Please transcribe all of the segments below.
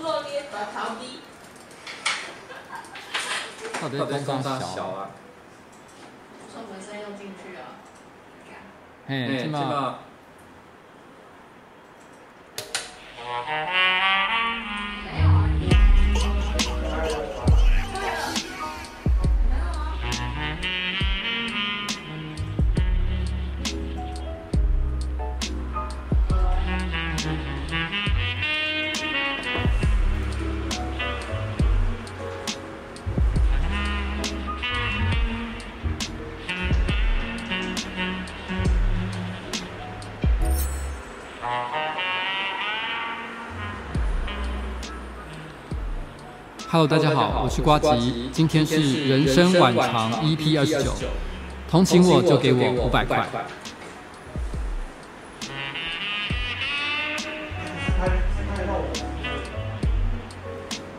落地把逃避。到底光大小啊？说门声用进去啊。嘿，起码。Hello，大家好，我是瓜吉，今天是人生晚长 EP 二十九，同情我就给我五百块。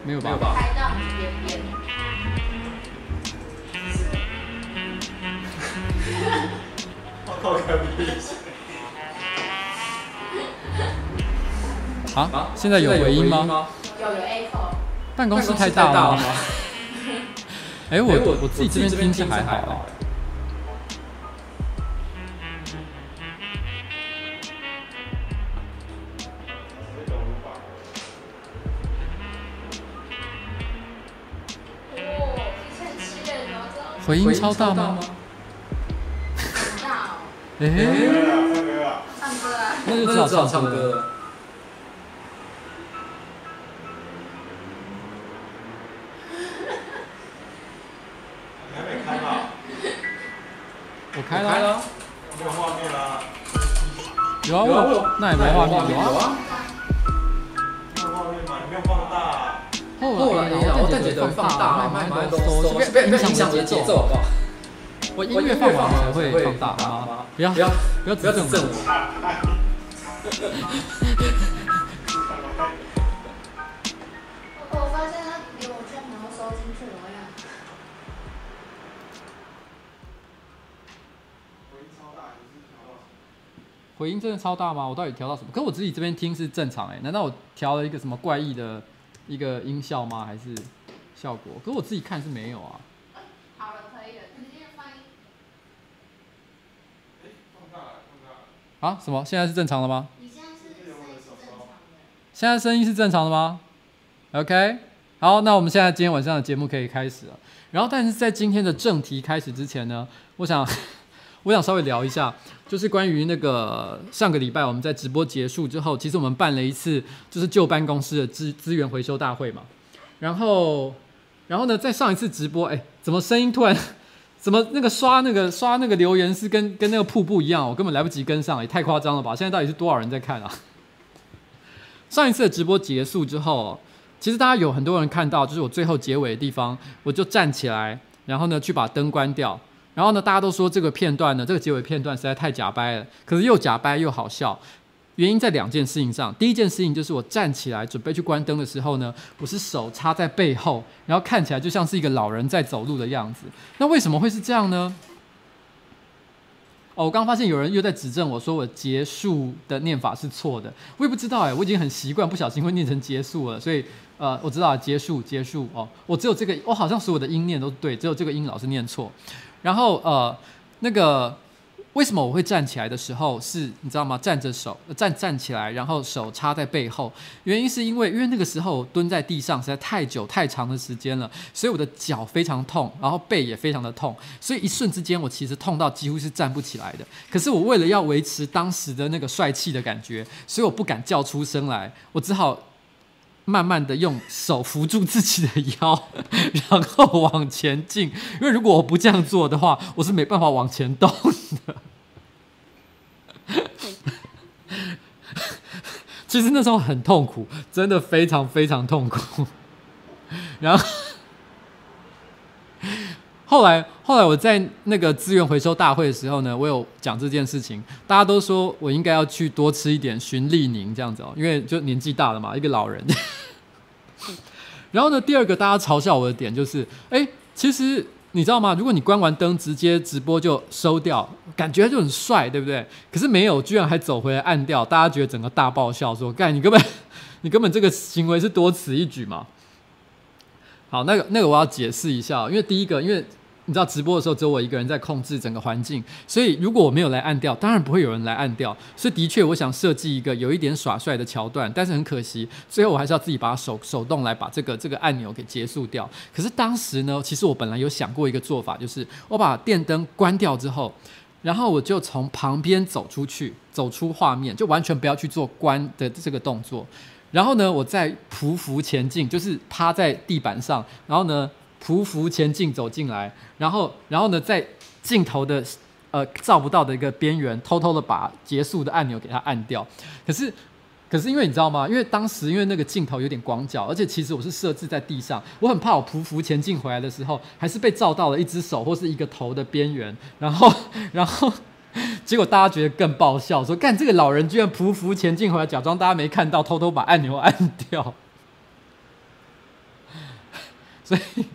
没有吧？开到边边。啊？现在有回音吗？有有 echo。办公室太大了吗？哎、欸，我我我自己这边听起来还好。回音超大吗？很大哦。哎、欸，唱歌啊！那就只好唱歌。我开了，没有画面了。有啊，我那也没画面，有啊。没有画面嘛？你没有放大。后来，我再觉得放大，慢慢慢慢收，别别影响节奏，好不好？我音乐放完才会放大吗？不要不要不要不要回音真的超大吗？我到底调到什么？可是我自己这边听是正常哎、欸，难道我调了一个什么怪异的一个音效吗？还是效果？可是我自己看是没有啊。好了，可以了，直接放音。啊？什么？现在是正常的吗？你现在是声音是正常的。现在声音是正常的吗？OK，好，那我们现在今天晚上的节目可以开始了。然后，但是在今天的正题开始之前呢，我想。我想稍微聊一下，就是关于那个上个礼拜我们在直播结束之后，其实我们办了一次就是旧办公室的资资源回收大会嘛。然后，然后呢，在上一次直播，哎，怎么声音突然，怎么那个刷那个刷那个留言是跟跟那个瀑布一样，我根本来不及跟上，也太夸张了吧？现在到底是多少人在看啊？上一次的直播结束之后，其实大家有很多人看到，就是我最后结尾的地方，我就站起来，然后呢去把灯关掉。然后呢，大家都说这个片段呢，这个结尾片段实在太假掰了。可是又假掰又好笑，原因在两件事情上。第一件事情就是我站起来准备去关灯的时候呢，我是手插在背后，然后看起来就像是一个老人在走路的样子。那为什么会是这样呢？哦，我刚发现有人又在指正我说我结束的念法是错的，我也不知道哎，我已经很习惯不小心会念成结束了，所以呃，我知道结束结束哦，我只有这个，我好像所有的音念都对，只有这个音老是念错。然后呃，那个为什么我会站起来的时候是你知道吗？站着手站站起来，然后手插在背后，原因是因为因为那个时候蹲在地上实在太久太长的时间了，所以我的脚非常痛，然后背也非常的痛，所以一瞬之间我其实痛到几乎是站不起来的。可是我为了要维持当时的那个帅气的感觉，所以我不敢叫出声来，我只好。慢慢的用手扶住自己的腰，然后往前进。因为如果我不这样做的话，我是没办法往前动的。其实那时候很痛苦，真的非常非常痛苦。然后。后来，后来我在那个资源回收大会的时候呢，我有讲这件事情，大家都说我应该要去多吃一点循利宁这样子哦，因为就年纪大了嘛，一个老人。然后呢，第二个大家嘲笑我的点就是，哎，其实你知道吗？如果你关完灯直接直播就收掉，感觉就很帅，对不对？可是没有，居然还走回来按掉，大家觉得整个大爆笑，说干你根本 你根本这个行为是多此一举嘛。好，那个那个我要解释一下，因为第一个，因为。你知道直播的时候只有我一个人在控制整个环境，所以如果我没有来按掉，当然不会有人来按掉。所以的确，我想设计一个有一点耍帅的桥段，但是很可惜，最后我还是要自己把手手动来把这个这个按钮给结束掉。可是当时呢，其实我本来有想过一个做法，就是我把电灯关掉之后，然后我就从旁边走出去，走出画面，就完全不要去做关的这个动作。然后呢，我再匍匐前进，就是趴在地板上，然后呢。匍匐前进走进来，然后，然后呢，在镜头的呃照不到的一个边缘，偷偷的把结束的按钮给它按掉。可是，可是因为你知道吗？因为当时因为那个镜头有点广角，而且其实我是设置在地上，我很怕我匍匐前进回来的时候，还是被照到了一只手或是一个头的边缘。然后，然后结果大家觉得更爆笑，说干这个老人居然匍匐前进回来，假装大家没看到，偷偷把按钮按掉。所以。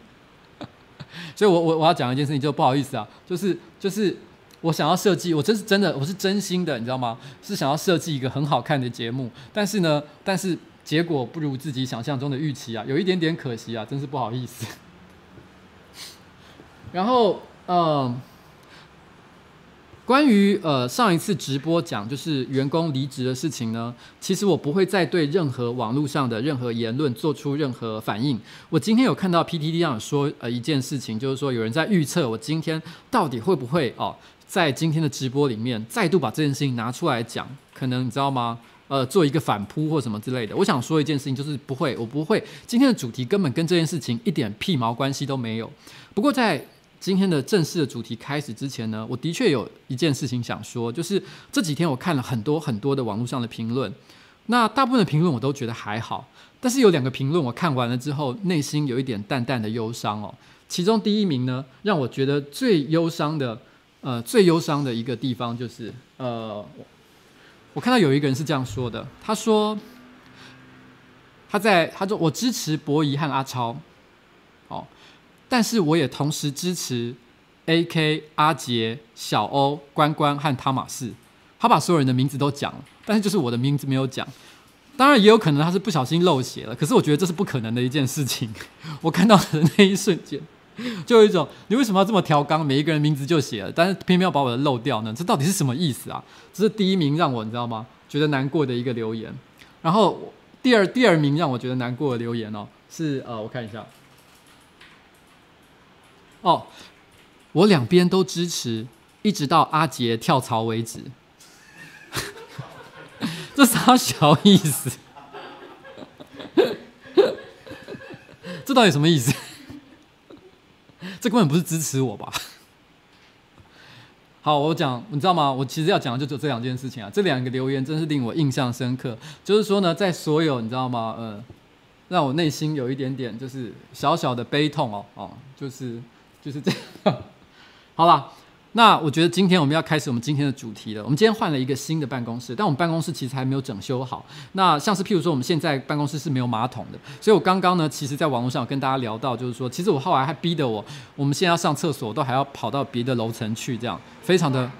所以我，我我要讲一件事情，就不好意思啊，就是就是我想要设计，我真是真的，我是真心的，你知道吗？是想要设计一个很好看的节目，但是呢，但是结果不如自己想象中的预期啊，有一点点可惜啊，真是不好意思。然后，嗯。关于呃上一次直播讲就是员工离职的事情呢，其实我不会再对任何网络上的任何言论做出任何反应。我今天有看到 PTT 上说呃一件事情，就是说有人在预测我今天到底会不会哦在今天的直播里面再度把这件事情拿出来讲，可能你知道吗？呃，做一个反扑或什么之类的。我想说一件事情，就是不会，我不会。今天的主题根本跟这件事情一点屁毛关系都没有。不过在今天的正式的主题开始之前呢，我的确有一件事情想说，就是这几天我看了很多很多的网络上的评论，那大部分的评论我都觉得还好，但是有两个评论我看完了之后，内心有一点淡淡的忧伤哦。其中第一名呢，让我觉得最忧伤的，呃，最忧伤的一个地方就是，呃，我看到有一个人是这样说的，他说他在他说我支持博仪和阿超，但是我也同时支持 AK 阿杰、小欧、关关和汤玛士。他把所有人的名字都讲了，但是就是我的名字没有讲。当然也有可能他是不小心漏写了，可是我觉得这是不可能的一件事情。我看到的那一瞬间，就有一种你为什么要这么调缸？每一个人名字就写了，但是偏偏要把我的漏掉呢？这到底是什么意思啊？这是第一名让我你知道吗？觉得难过的一个留言。然后第二第二名让我觉得难过的留言哦，是呃，我看一下。哦，我两边都支持，一直到阿杰跳槽为止。这啥小意思？这到底什么意思？这根本不是支持我吧？好，我讲，你知道吗？我其实要讲的就只有这两件事情啊。这两个留言真是令我印象深刻。就是说呢，在所有你知道吗？呃，让我内心有一点点就是小小的悲痛哦哦，就是。就是这样，好了，那我觉得今天我们要开始我们今天的主题了。我们今天换了一个新的办公室，但我们办公室其实还没有整修好。那像是譬如说，我们现在办公室是没有马桶的，所以我刚刚呢，其实在网络上有跟大家聊到，就是说，其实我后来还逼得我，我们现在要上厕所都还要跑到别的楼层去，这样非常的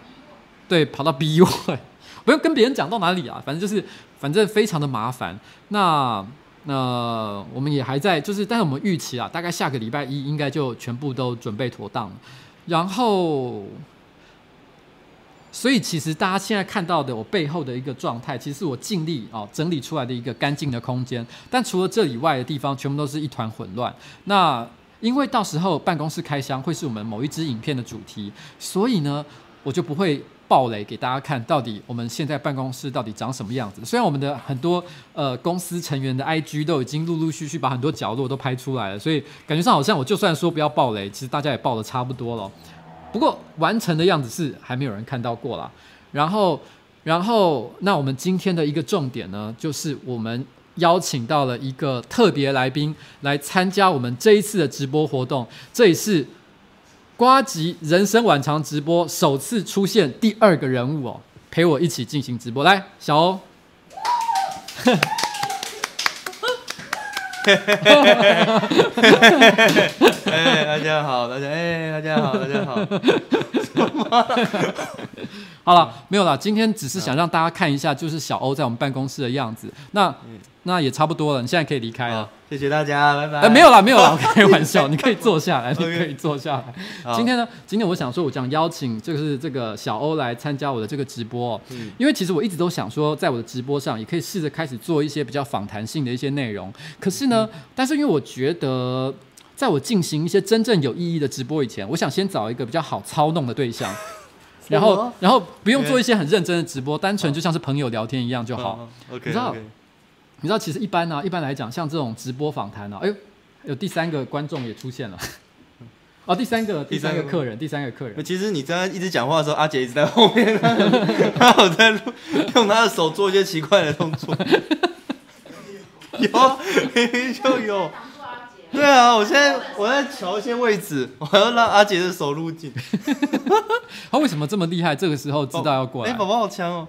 对，跑到 B 位，不用跟别人讲到哪里啊，反正就是反正非常的麻烦。那。那我们也还在，就是，但是我们预期啊，大概下个礼拜一应该就全部都准备妥当。然后，所以其实大家现在看到的我背后的一个状态，其实是我尽力啊整理出来的一个干净的空间。但除了这以外的地方，全部都是一团混乱。那因为到时候办公室开箱会是我们某一支影片的主题，所以呢，我就不会。暴雷给大家看，到底我们现在办公室到底长什么样子？虽然我们的很多呃公司成员的 IG 都已经陆陆续续把很多角落都拍出来了，所以感觉上好像我就算说不要暴雷，其实大家也爆得差不多了。不过完成的样子是还没有人看到过啦。然后，然后那我们今天的一个重点呢，就是我们邀请到了一个特别来宾来参加我们这一次的直播活动，这也是。呱吉人生晚长直播首次出现第二个人物哦，陪我一起进行直播。来，小欧。哎，大家好，大家哎，大家好，大家好。好了，没有了。今天只是想让大家看一下，就是小欧在我们办公室的样子。那那也差不多了，你现在可以离开了。谢谢大家，拜拜。哎，没有了，没有了，我开 玩笑，你可以坐下来，你可以坐下来。今天呢，今天我想说，我想邀请就是这个小欧来参加我的这个直播，因为其实我一直都想说，在我的直播上也可以试着开始做一些比较访谈性的一些内容。可是呢，但是因为我觉得，在我进行一些真正有意义的直播以前，我想先找一个比较好操弄的对象。然后，然后不用做一些很认真的直播，单纯就像是朋友聊天一样就好。你知道，你知道，其实一般呢，一般来讲，像这种直播访谈呢，哎呦，有第三个观众也出现了。哦，第三个，第三个客人，第三个客人。其实你刚刚一直讲话的时候，阿杰一直在后面，他有在录，用他的手做一些奇怪的动作。有，明明就有。对啊，我现在我在调一些位置，我还要让阿杰的手入镜。他为什么这么厉害？这个时候知道要过来。哎，宝宝好强哦！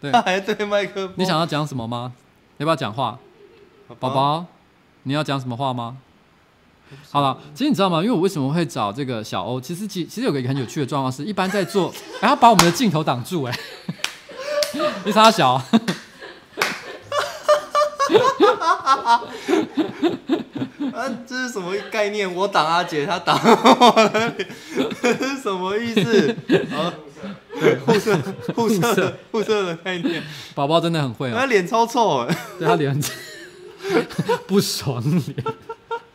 对，他还对麦克风。你想要讲什么吗？要不要讲话？宝宝，你要讲什么话吗？好了，其实你知道吗？因为我为什么会找这个小欧？其实其其实有个很有趣的状况是，一般在做，然后把我们的镜头挡住，哎，你傻小。啊，这是什么概念？我挡阿姐，他挡我这是什么意思？啊，对，互射、互射、互色的概念。宝宝真的很会啊，他脸超臭，对他脸 不爽脸。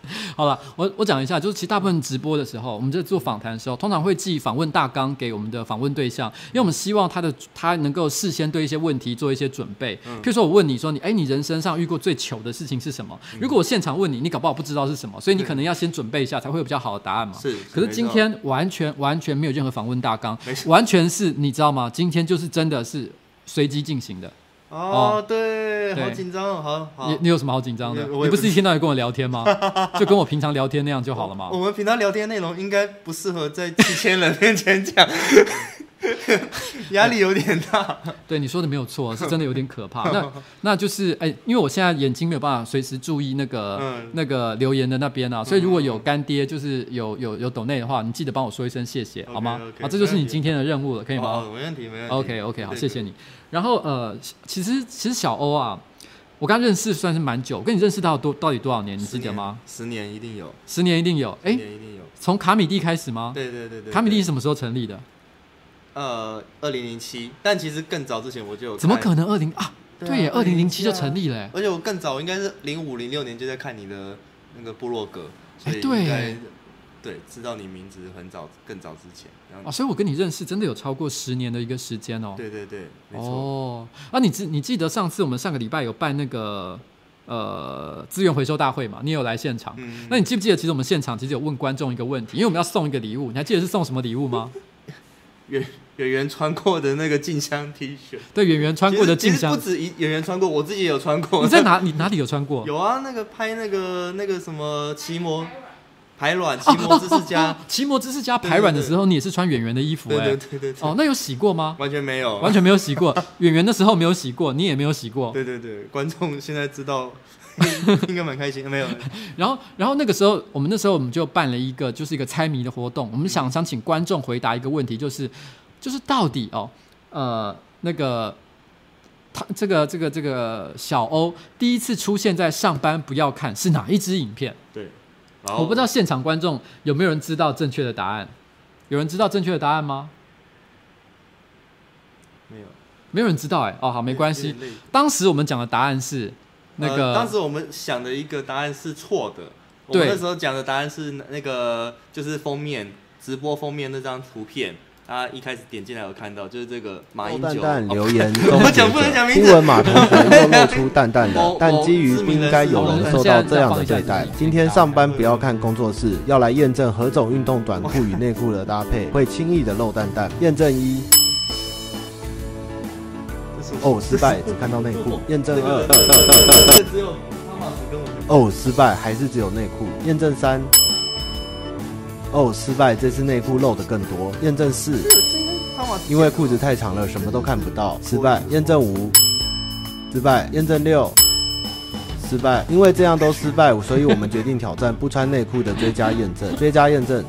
好了，我我讲一下，就是其实大部分直播的时候，我们在做访谈的时候，通常会寄访问大纲给我们的访问对象，因为我们希望他的他能够事先对一些问题做一些准备。嗯、譬如说，我问你说你哎，你人生上遇过最糗的事情是什么？嗯、如果我现场问你，你搞不好不知道是什么，所以你可能要先准备一下，才会有比较好的答案嘛。是。可是今天完全完全没有任何访问大纲，完全是你知道吗？今天就是真的是随机进行的。哦，对，好紧张哦，好好。你你有什么好紧张的？你不是一天到晚跟我聊天吗？就跟我平常聊天那样就好了嘛？我们平常聊天内容应该不适合在几千人面前讲，压力有点大。对，你说的没有错，是真的有点可怕。那那就是哎，因为我现在眼睛没有办法随时注意那个那个留言的那边啊，所以如果有干爹就是有有有抖内的话，你记得帮我说一声谢谢，好吗？啊，这就是你今天的任务了，可以吗？没问题，没问题。OK OK，好，谢谢你。然后呃，其实其实小欧啊，我刚认识算是蛮久，跟你认识到多到底多少年？你记得吗？十年一定有，十年一定有。哎，从卡米蒂开始吗？对对对对。卡米蒂是什么时候成立的？呃，二零零七，但其实更早之前我就有。怎么可能二零啊？对耶，二零零七就成立了。而且我更早应该是零五零六年就在看你的那个部落格，哎对。对，知道你名字很早，更早之前。啊，所以我跟你认识真的有超过十年的一个时间哦。对对对，没错。哦，啊，你记你记得上次我们上个礼拜有办那个呃资源回收大会嘛？你有来现场？嗯。那你记不记得，其实我们现场其实有问观众一个问题，因为我们要送一个礼物，你还记得是送什么礼物吗？圆圆圆穿过的那个静香 T 恤。对，演员穿过的静香。不止一圆圆穿过，我自己也有穿过。你在哪？你哪里有穿过？有啊，那个拍那个那个什么奇摩。排卵，奇摩知识家，奇摩知识家排卵的时候，你也是穿演员的衣服哎，对对对哦，那有洗过吗？完全没有，完全没有洗过。演员的时候没有洗过，你也没有洗过。对对对，观众现在知道，应该蛮开心。没有。然后，然后那个时候，我们那时候我们就办了一个，就是一个猜谜的活动。我们想想请观众回答一个问题，就是，就是到底哦，呃，那个他这个这个这个小欧第一次出现在上班不要看是哪一支影片？对。我不知道现场观众有没有人知道正确的答案？有人知道正确的答案吗？没有，没有人知道哎。哦，好，没关系。当时我们讲的答案是那个，呃，当时我们想的一个答案是错的。对，我们那时候讲的答案是那个，就是封面直播封面那张图片。他一开始点进来，有看到就是这个马英九。蛋蛋留言，我们讲不能讲名字。听闻马同学又露出淡淡的，但基于不应该有人受到这样的对待，今天上班不要看工作室，要来验证何种运动短裤与内裤的搭配会轻易的露蛋蛋。验证一，哦，失败，只看到内裤。验证二，只有哦，失败，还是只有内裤。验证三。哦，失败！这次内裤漏的更多。验证四，因为裤子太长了，什么都看不到。失败。验证五，失败。验证六，失败。因为这样都失败，所以我们决定挑战不穿内裤的追加验证。追加验证。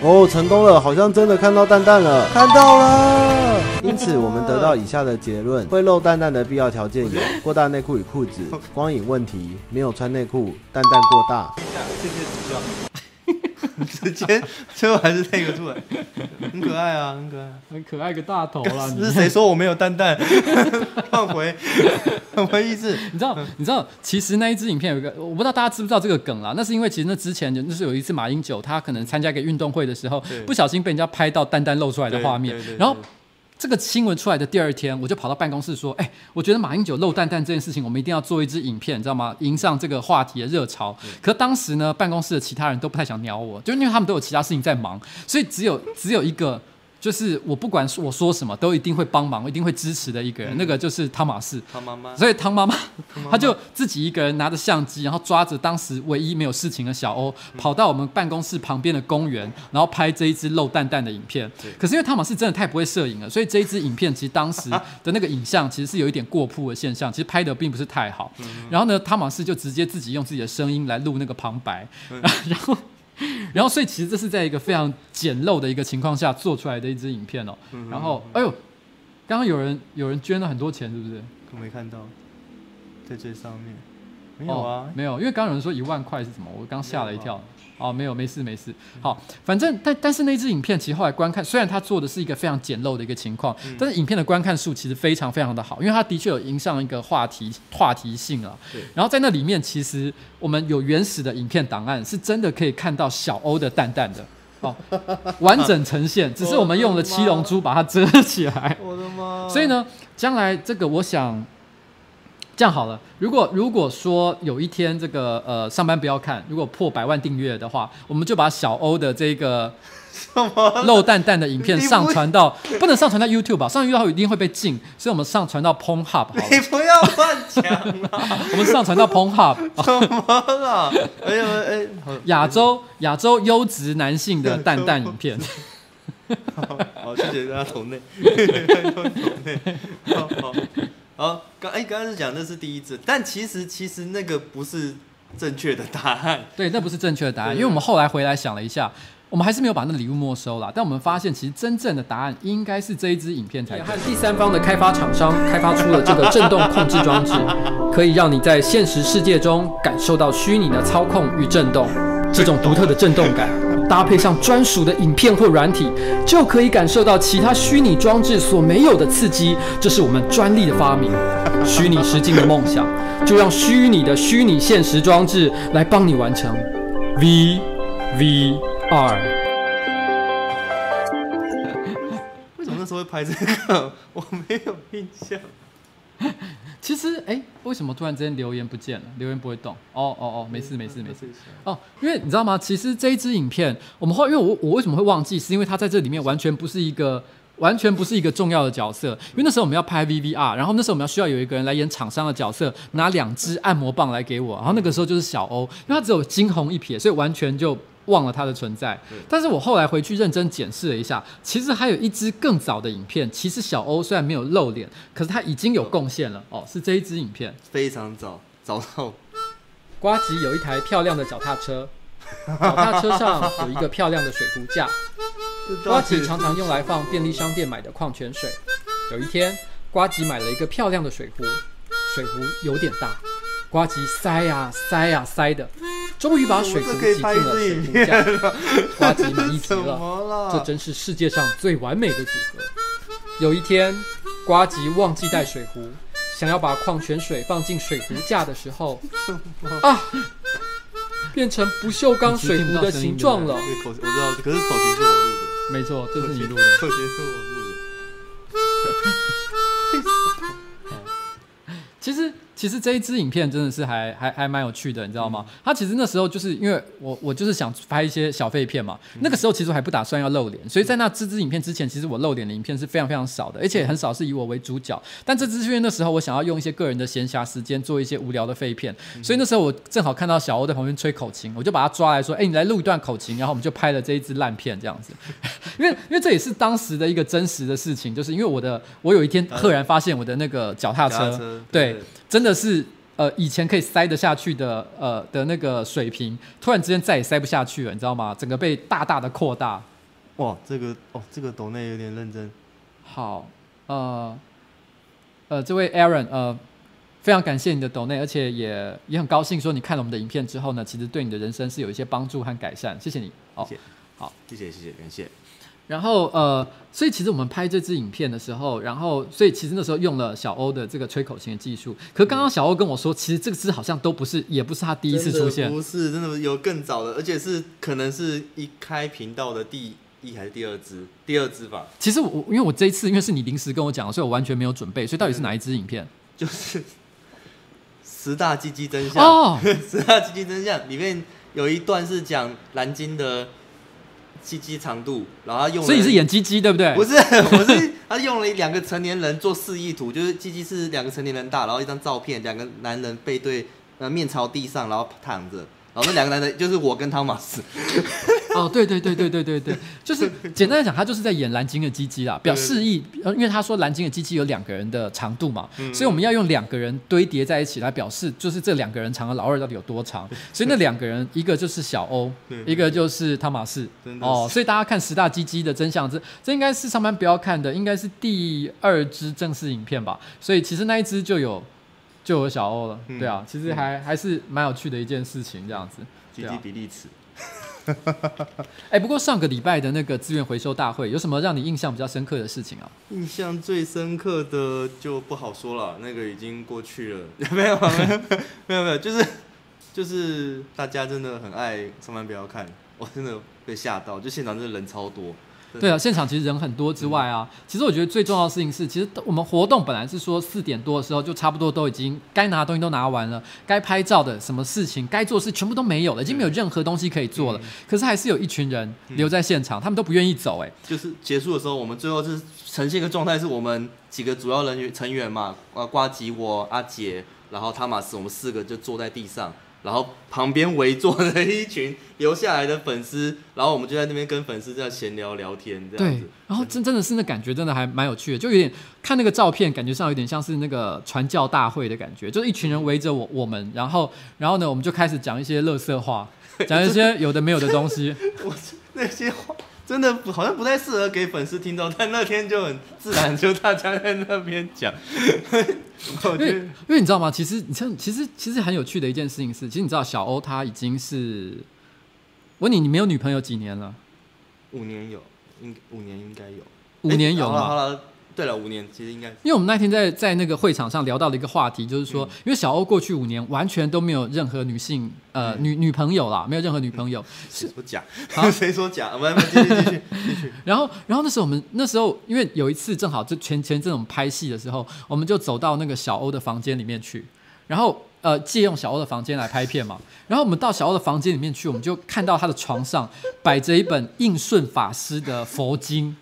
哦，成功了，好像真的看到蛋蛋了，看到了。因此，我们得到以下的结论：会漏蛋蛋的必要条件有过大内裤与裤子、光影问题、没有穿内裤、蛋蛋过大。直接最后还是那个出来，很可爱啊，很可爱，很可爱个大头啦！是谁说我没有蛋蛋？换回，换回意思。你知道？你知道？其实那一支影片有一个，我不知道大家知不知道这个梗啦。那是因为其实那之前就是有一次马英九他可能参加一个运动会的时候，不小心被人家拍到蛋蛋露出来的画面，然后。这个新闻出来的第二天，我就跑到办公室说：“哎，我觉得马英九漏蛋蛋这件事情，我们一定要做一支影片，你知道吗？迎上这个话题的热潮。”可当时呢，办公室的其他人都不太想鸟我，就因为他们都有其他事情在忙，所以只有只有一个。就是我不管我说什么，都一定会帮忙，一定会支持的一个人，嗯、那个就是汤马士。汤妈妈。所以汤妈妈，他就自己一个人拿着相机，然后抓着当时唯一没有事情的小欧，嗯、跑到我们办公室旁边的公园，然后拍这一支漏蛋蛋的影片。可是因为汤马士真的太不会摄影了，所以这一支影片其实当时的那个影像其实是有一点过曝的现象，其实拍的并不是太好。嗯、然后呢，汤马士就直接自己用自己的声音来录那个旁白，嗯、然后。然后，所以其实这是在一个非常简陋的一个情况下做出来的一支影片哦。然后，哎呦，刚刚有人有人捐了很多钱，是不是？我没看到，在最上面。没有啊，没有，因为刚刚有人说一万块是什么，我刚吓了一跳。哦，没有，没事，没事。好，反正但但是那支影片其实后来观看，虽然他做的是一个非常简陋的一个情况，嗯、但是影片的观看数其实非常非常的好，因为它的确有迎上一个话题话题性啊。对。然后在那里面，其实我们有原始的影片档案，是真的可以看到小欧的蛋蛋的 哦，完整呈现，只是我们用了七龙珠把它遮起来。我的妈！所以呢，将来这个我想。这样好了，如果如果说有一天这个呃上班不要看，如果破百万订阅的话，我们就把小欧的这个露蛋蛋的影片上传到，不能上传到 YouTube 吧？上 YouTube 一定会被禁，所以我们上传到 Pornhub 好了。你不要乱讲啊！我们上传到 Pornhub。怎么了？哎呦哎，亚洲亚洲优质男性的 蛋蛋影片。好，谢谢大家投内，投内，好好。好，刚哎，刚刚是讲那是第一次，但其实其实那个不是正确的答案。对，那不是正确的答案，因为我们后来回来想了一下，我们还是没有把那个礼物没收了。但我们发现，其实真正的答案应该是这一支影片才对。和第三方的开发厂商开发出了这个震动控制装置，可以让你在现实世界中感受到虚拟的操控与震动，这种独特的震动感。搭配上专属的影片或软体，就可以感受到其他虚拟装置所没有的刺激。这是我们专利的发明，虚拟实境的梦想，就让虚拟的虚拟现实装置来帮你完成。V V R。为什么那时候会拍这个？我没有印象。其实，哎、欸，为什么突然之间留言不见了？留言不会动？哦哦哦，没事没事没事。哦，因为你知道吗？其实这一支影片，我们后来因为我我为什么会忘记？是因为它在这里面完全不是一个完全不是一个重要的角色。因为那时候我们要拍 VVR，然后那时候我们要需要有一个人来演厂商的角色，拿两支按摩棒来给我。然后那个时候就是小欧，因为他只有惊鸿一瞥，所以完全就。忘了它的存在，但是我后来回去认真检视了一下，其实还有一支更早的影片。其实小欧虽然没有露脸，可是他已经有贡献了哦，是这一支影片，非常早，早到。瓜吉有一台漂亮的脚踏车，脚踏车上有一个漂亮的水壶架，瓜吉常常用来放便利商店买的矿泉水。有一天，瓜吉买了一个漂亮的水壶，水壶有点大，瓜吉塞呀塞呀塞的。终于把水壶挤进了水壶架，瓜吉满意极了。这真是世界上最完美的组合。有一天，瓜吉忘记带水壶，想要把矿泉水放进水壶架的时候，啊，变成不锈钢水壶的形状了。我知道，可是口型是我录的。没错，这是你录的。口型是我录的。其实。其实这一支影片真的是还还还蛮有趣的，你知道吗？他其实那时候就是因为我我就是想拍一些小废片嘛，那个时候其实还不打算要露脸，所以在那这支影片之前，其实我露脸的影片是非常非常少的，而且很少是以我为主角。但这支是因为那时候我想要用一些个人的闲暇时间做一些无聊的废片，所以那时候我正好看到小欧在旁边吹口琴，我就把他抓来说：“哎，你来录一段口琴。”然后我们就拍了这一支烂片这样子。因为因为这也是当时的一个真实的事情，就是因为我的我有一天赫然发现我的那个脚踏车，对，真的是。呃以前可以塞得下去的呃的那个水平，突然之间再也塞不下去了，你知道吗？整个被大大的扩大。哇，这个哦，这个抖内有点认真。好，呃呃，这位 Aaron，呃，非常感谢你的抖内，而且也也很高兴说你看了我们的影片之后呢，其实对你的人生是有一些帮助和改善，谢谢你。哦，谢谢好，谢谢谢谢，感谢。然后呃，所以其实我们拍这支影片的时候，然后所以其实那时候用了小欧的这个吹口琴的技术。可是刚刚小欧跟我说，其实这个支好像都不是，也不是他第一次出现，不是，真的有更早的，而且是可能是一开频道的第一还是第二支，第二支吧。其实我因为我这一次因为是你临时跟我讲，所以我完全没有准备，所以到底是哪一支影片？就是十大鸡鸡真相哦，十大鸡鸡真相 里面有一段是讲蓝鲸的。鸡鸡长度，然后他用，所以是演鸡鸡对不对？不是，我是他用了两个成年人做示意图，就是鸡鸡是两个成年人大，然后一张照片，两个男人背对，呃，面朝地上，然后躺着。然后那两个男的，就是我跟汤马斯。哦，对对对对对对对，就是简单来讲，他就是在演蓝鲸的鸡鸡啦，表示意，呃，因为他说蓝鲸的鸡鸡有两个人的长度嘛，嗯、所以我们要用两个人堆叠在一起来表示，就是这两个人长的老二到底有多长。所以那两个人，一个就是小欧，一个就是汤马斯。哦，所以大家看十大鸡鸡的真相，这这应该是上班不要看的，应该是第二支正式影片吧。所以其实那一支就有。就有小欧了，嗯、对啊，其实还、嗯、还是蛮有趣的一件事情，这样子。鸡鸡比例尺。哎、欸，不过上个礼拜的那个资源回收大会，有什么让你印象比较深刻的事情啊？印象最深刻的就不好说了，那个已经过去了。没有，没有，没有，没有，就是就是大家真的很爱上班不要看，我真的被吓到，就现场真的人超多。对啊，现场其实人很多之外啊，嗯、其实我觉得最重要的事情是，其实我们活动本来是说四点多的时候就差不多都已经该拿的东西都拿完了，该拍照的什么事情该做的事全部都没有了，已经没有任何东西可以做了。嗯、可是还是有一群人留在现场，嗯、他们都不愿意走。哎，就是结束的时候，我们最后是呈现一个状态，是我们几个主要人员成员嘛，呃，瓜吉我阿杰，然后汤马斯，我们四个就坐在地上。然后旁边围坐着一群留下来的粉丝，然后我们就在那边跟粉丝这样闲聊聊天，这样子。对，然后真真的是那感觉，真的还蛮有趣的，就有点看那个照片，感觉上有点像是那个传教大会的感觉，就是一群人围着我我们，然后然后呢，我们就开始讲一些乐色话，讲一些有的没有的东西。我那些话。真的好像不太适合给粉丝听到，但那天就很自然，就大家在那边讲。因为因为你知道吗？其实你像其实其实很有趣的一件事情是，其实你知道小欧他已经是，我问你，你没有女朋友几年了？五年有，应五年应该有，五年有吗？欸对了，五年其实应该，因为我们那天在在那个会场上聊到了一个话题，就是说，嗯、因为小欧过去五年完全都没有任何女性呃、嗯、女女朋友啦，没有任何女朋友。谁说假？啊，谁说假？我们继续继续继续。然后然后那时候我们那时候因为有一次正好就前前这种拍戏的时候，我们就走到那个小欧的房间里面去，然后呃借用小欧的房间来拍片嘛。然后我们到小欧的房间里面去，我们就看到他的床上摆着一本应顺法师的佛经。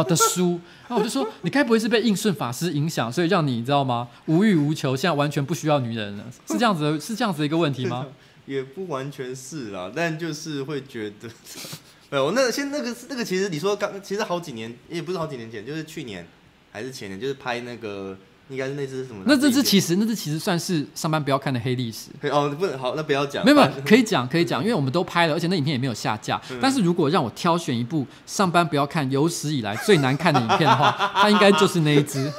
哦的书，那我就说，你该不会是被应顺法师影响，所以让你知道吗？无欲无求，现在完全不需要女人了，是这样子的，是这样子的一个问题吗？也不完全是啦，但就是会觉得，没有，那先那个那个，其实你说刚，其实好几年，也不是好几年前，就是去年还是前年，就是拍那个。应该是那只什么？那这只其实，那只其实算是上班不要看的黑历史。哦，不能好，那不要讲。没有没有，可以讲可以讲，因为我们都拍了，而且那影片也没有下架。嗯、但是如果让我挑选一部上班不要看有史以来最难看的影片的话，它应该就是那一只，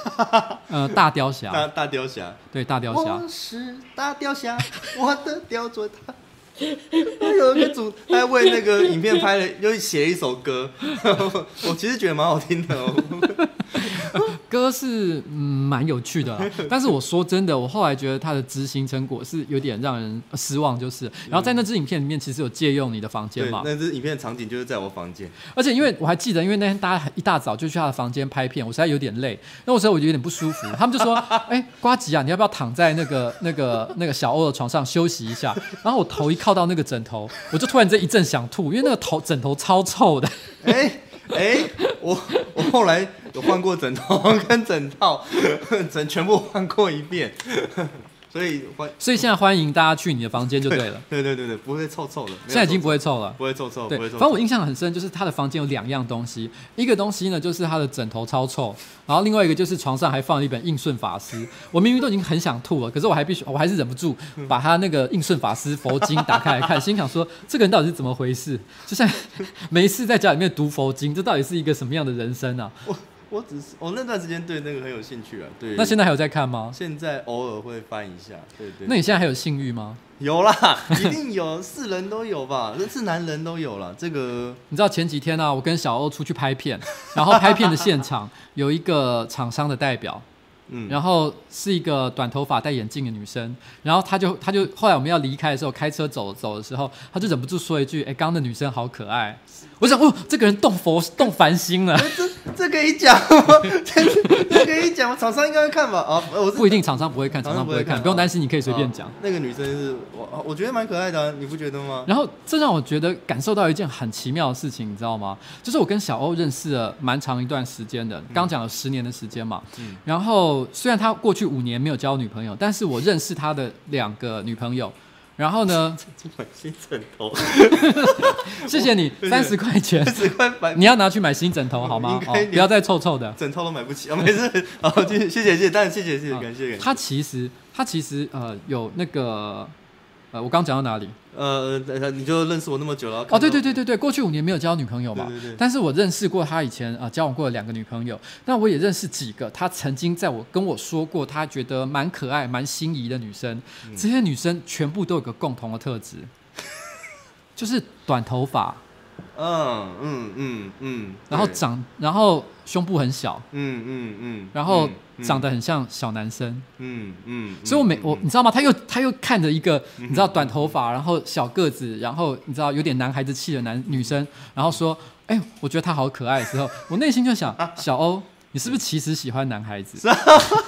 呃，大雕侠。大大雕侠。对，大雕侠。我是大雕侠，我的雕琢他。有一个主，他为那个影片拍了，又写了一首歌，我其实觉得蛮好听的哦。歌是嗯蛮有趣的啦，但是我说真的，我后来觉得他的执行成果是有点让人失望，就是。然后在那支影片里面，其实有借用你的房间嘛？那支影片的场景就是在我房间。而且因为我还记得，因为那天大家一大早就去他的房间拍片，我实在有点累，那我时候我就有点不舒服。他们就说：“哎、欸，呱吉啊，你要不要躺在那个那个那个小欧的床上休息一下？”然后我头一靠到那个枕头，我就突然间一阵想吐，因为那个头枕头超臭的。哎哎、我我后来。有换过枕头跟枕套，枕全部换过一遍。所以欢，所以现在欢迎大家去你的房间就对了。对对对对，不会臭臭的。现在已经不会臭了，不会臭臭。对，不会臭臭。反正我印象很深，就是他的房间有两样东西，一个东西呢就是他的枕头超臭，然后另外一个就是床上还放了一本应顺法师。我明明都已经很想吐了，可是我还必须，我还是忍不住把他那个应顺法师佛经打开来看，心想说这个人到底是怎么回事？就像 没事在家里面读佛经，这到底是一个什么样的人生啊？我只是我那段时间对那个很有兴趣啊，对。那现在还有在看吗？现在偶尔会翻一下，对对，对。那你现在还有性欲吗？有啦，一定有，是人都有吧，是男人都有啦。这个你知道前几天呢、啊，我跟小欧出去拍片，然后拍片的现场有一个厂商的代表，嗯，然后是一个短头发戴眼镜的女生，然后她就她就后来我们要离开的时候，开车走走的时候，她就忍不住说一句：“哎，刚刚的女生好可爱。”我想，哦，这个人动佛动凡心了。这这可以讲吗？这这可以讲吗？厂商应该会看吧？啊，我不一定，厂商不会看，厂商不会看，不用担心，你可以随便讲。那个女生是我，我觉得蛮可爱的啊，你不觉得吗？然后这让我觉得感受到一件很奇妙的事情，你知道吗？就是我跟小欧认识了蛮长一段时间的，刚讲了十年的时间嘛。嗯。然后虽然他过去五年没有交女朋友，但是我认识他的两个女朋友。然后呢？买新枕头，谢谢你，三十块钱，三十块你要拿去买新枕头好吗？哦，不要再臭臭的，枕头都买不起啊！没事，好，谢谢谢谢，当然谢谢谢谢，感谢感谢。他其实他其实呃有那个。呃，我刚讲到哪里？呃，你就认识我那么久了。哦，对对对对对，过去五年没有交女朋友嘛。对对对。但是我认识过他以前啊、呃，交往过的两个女朋友。那我也认识几个，他曾经在我跟我说过，他觉得蛮可爱、蛮心仪的女生。嗯、这些女生全部都有个共同的特质，就是短头发。嗯嗯嗯嗯。然后长，然后胸部很小。嗯嗯嗯。然后。长得很像小男生，嗯嗯，所以我每我你知道吗？他又他又看着一个你知道短头发，然后小个子，然后你知道有点男孩子气的男女生，然后说：“哎，我觉得他好可爱。”的时候，我内心就想：小欧，你是不是其实喜欢男孩子？